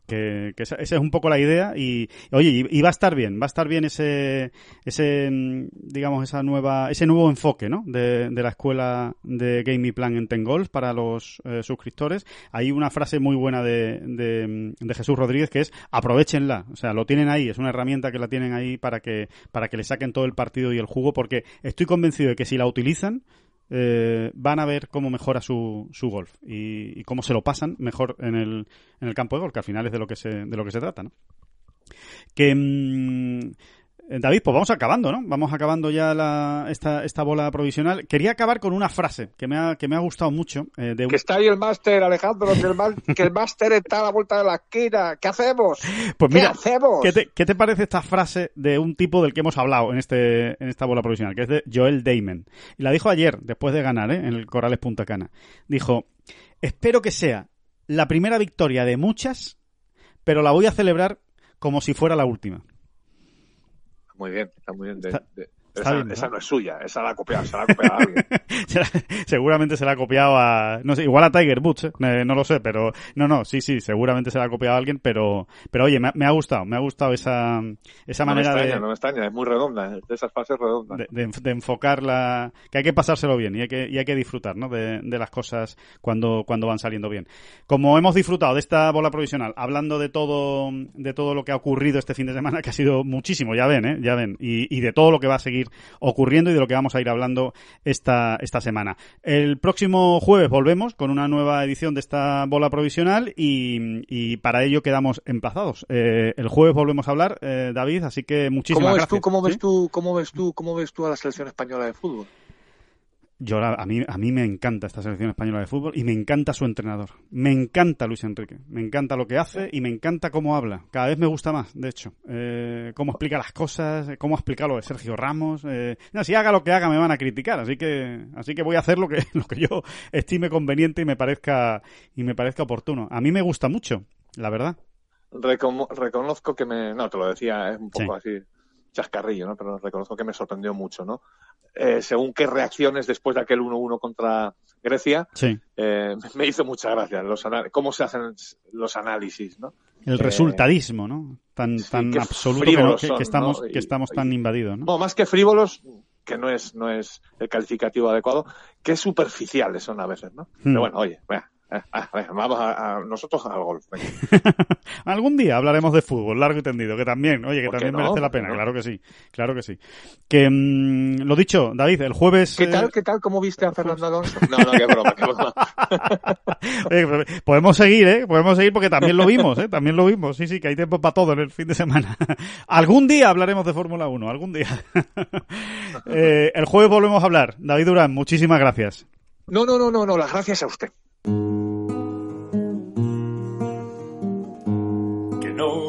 que, que esa, es un poco la idea y oye y, y va a estar bien va a estar bien ese ese mm, digamos esa nueva ese nuevo enfoque ¿no? de, de la escuela de Game Plan en Tengolf para los eh, suscriptores hay una frase muy buena de, de, de Jesús Rodríguez que es aprovechenla o sea lo tienen ahí es una herramienta que la tienen ahí para que para que le saquen todo el partido y el jugo porque estoy convencido de que si la utilizan eh, van a ver cómo mejora su, su golf y, cómo se lo pasan mejor en el, en el campo de golf, que al final es de lo que se, de lo que se trata, ¿no? Que, mm, David, pues vamos acabando, ¿no? Vamos acabando ya la, esta, esta bola provisional. Quería acabar con una frase que me ha, que me ha gustado mucho. eh, de Que está ahí el máster, Alejandro, que el, ma- que el máster está a la vuelta de la esquina. ¿Qué hacemos? Pues ¿Qué mira, hacemos? ¿qué te, qué te parece esta frase de un tipo del que hemos hablado en este en esta bola provisional, que es de Joel Damon? Y la dijo ayer, después de ganar, ¿eh? en el Corales Punta Cana. Dijo, espero que sea la primera victoria de muchas, pero la voy a celebrar como si fuera la última. Muy bien, está muy bien. de- de- esa, bien, ¿verdad? esa no es suya, esa la ha copiado, se la ha copiado a alguien. <laughs> Se la- seguramente se la ha copiado a, no sé, igual a Tiger Woods, ¿eh? Eh, no lo sé, pero no, no, sí, sí, seguramente se la ha copiado a alguien, pero, pero oye, me, ha- me ha gustado, me ha gustado esa, esa No me manera extraña, de, no me extraña, es muy redonda, de esas fases redondas. de, de- de enfocar la que hay que pasárselo bien y hay que, y hay que disfrutar ¿no? de, de las cosas cuando, cuando van saliendo bien. Como hemos disfrutado de esta bola provisional, hablando de todo, de todo lo que ha ocurrido este fin de semana, que ha sido muchísimo, ya ven, ¿eh? ya ven, y, y de todo lo que va a seguir ocurriendo y de lo que vamos a ir hablando esta, esta semana. El próximo jueves volvemos con una nueva edición de esta bola provisional y, y para ello quedamos emplazados. Eh, el jueves volvemos a hablar, eh, David, así que muchísimas ¿Cómo ves gracias. tú, cómo ves tú, cómo ves tú, cómo ves tú a la selección española de fútbol? Yo, la- a, mí, a mí me encanta esta selección española de fútbol y me encanta su entrenador. Me encanta Luis Enrique. Me encanta lo que hace y me encanta cómo habla. Cada vez me gusta más, de hecho. Eh, cómo explica las cosas, eh, cómo explica lo de Sergio Ramos. Eh, no, si haga lo que haga me van a criticar, así que, así que voy a hacer lo que, <laughs> lo que yo estime conveniente y me parezca, y me parezca oportuno. A mí me gusta mucho, la verdad. Recono- reconozco que me, no, te lo decía, es un poco Sí. así chascarrillo, ¿no? Pero reconozco que me sorprendió mucho, ¿no? Eh, según qué reacciones después de aquel 1-1 contra Grecia, Sí. eh, <laughs> me hizo mucha gracia los cómo se hacen los análisis, ¿no? El Eh, resultadismo, ¿no? Tan, sí, tan absoluto que, no- frívolos que- son, que estamos, ¿no? que estamos tan y- invadidos, ¿no? No, más que frívolos, que no es, no es el calificativo adecuado, que superficiales son a veces, ¿no? Hmm. Pero bueno, oye, venga, eh, vamos a, a- nosotros al golf. <laughs> Algún día hablaremos de fútbol, largo y tendido, que también, oye, que ¿Por qué también no? merece la ¿Por qué pena, no? claro que sí, claro que sí. Que, mm, lo dicho, David, el jueves... ¿Qué eh, tal, qué tal? ¿Cómo viste a Fernando Alonso? No, no, qué broma, qué broma. <laughs> oye, podemos seguir, ¿eh? Podemos seguir porque también lo vimos, ¿eh? También lo vimos, sí, sí, que hay tiempo para todo en el fin de semana. <laughs> algún día hablaremos de Fórmula 1, algún día. Eh, el jueves volvemos a hablar. David Durán, muchísimas gracias. No, no, no, no, no, las gracias a usted.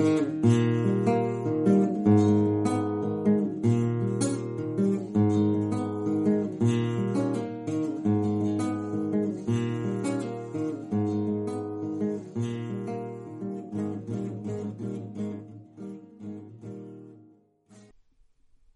thank you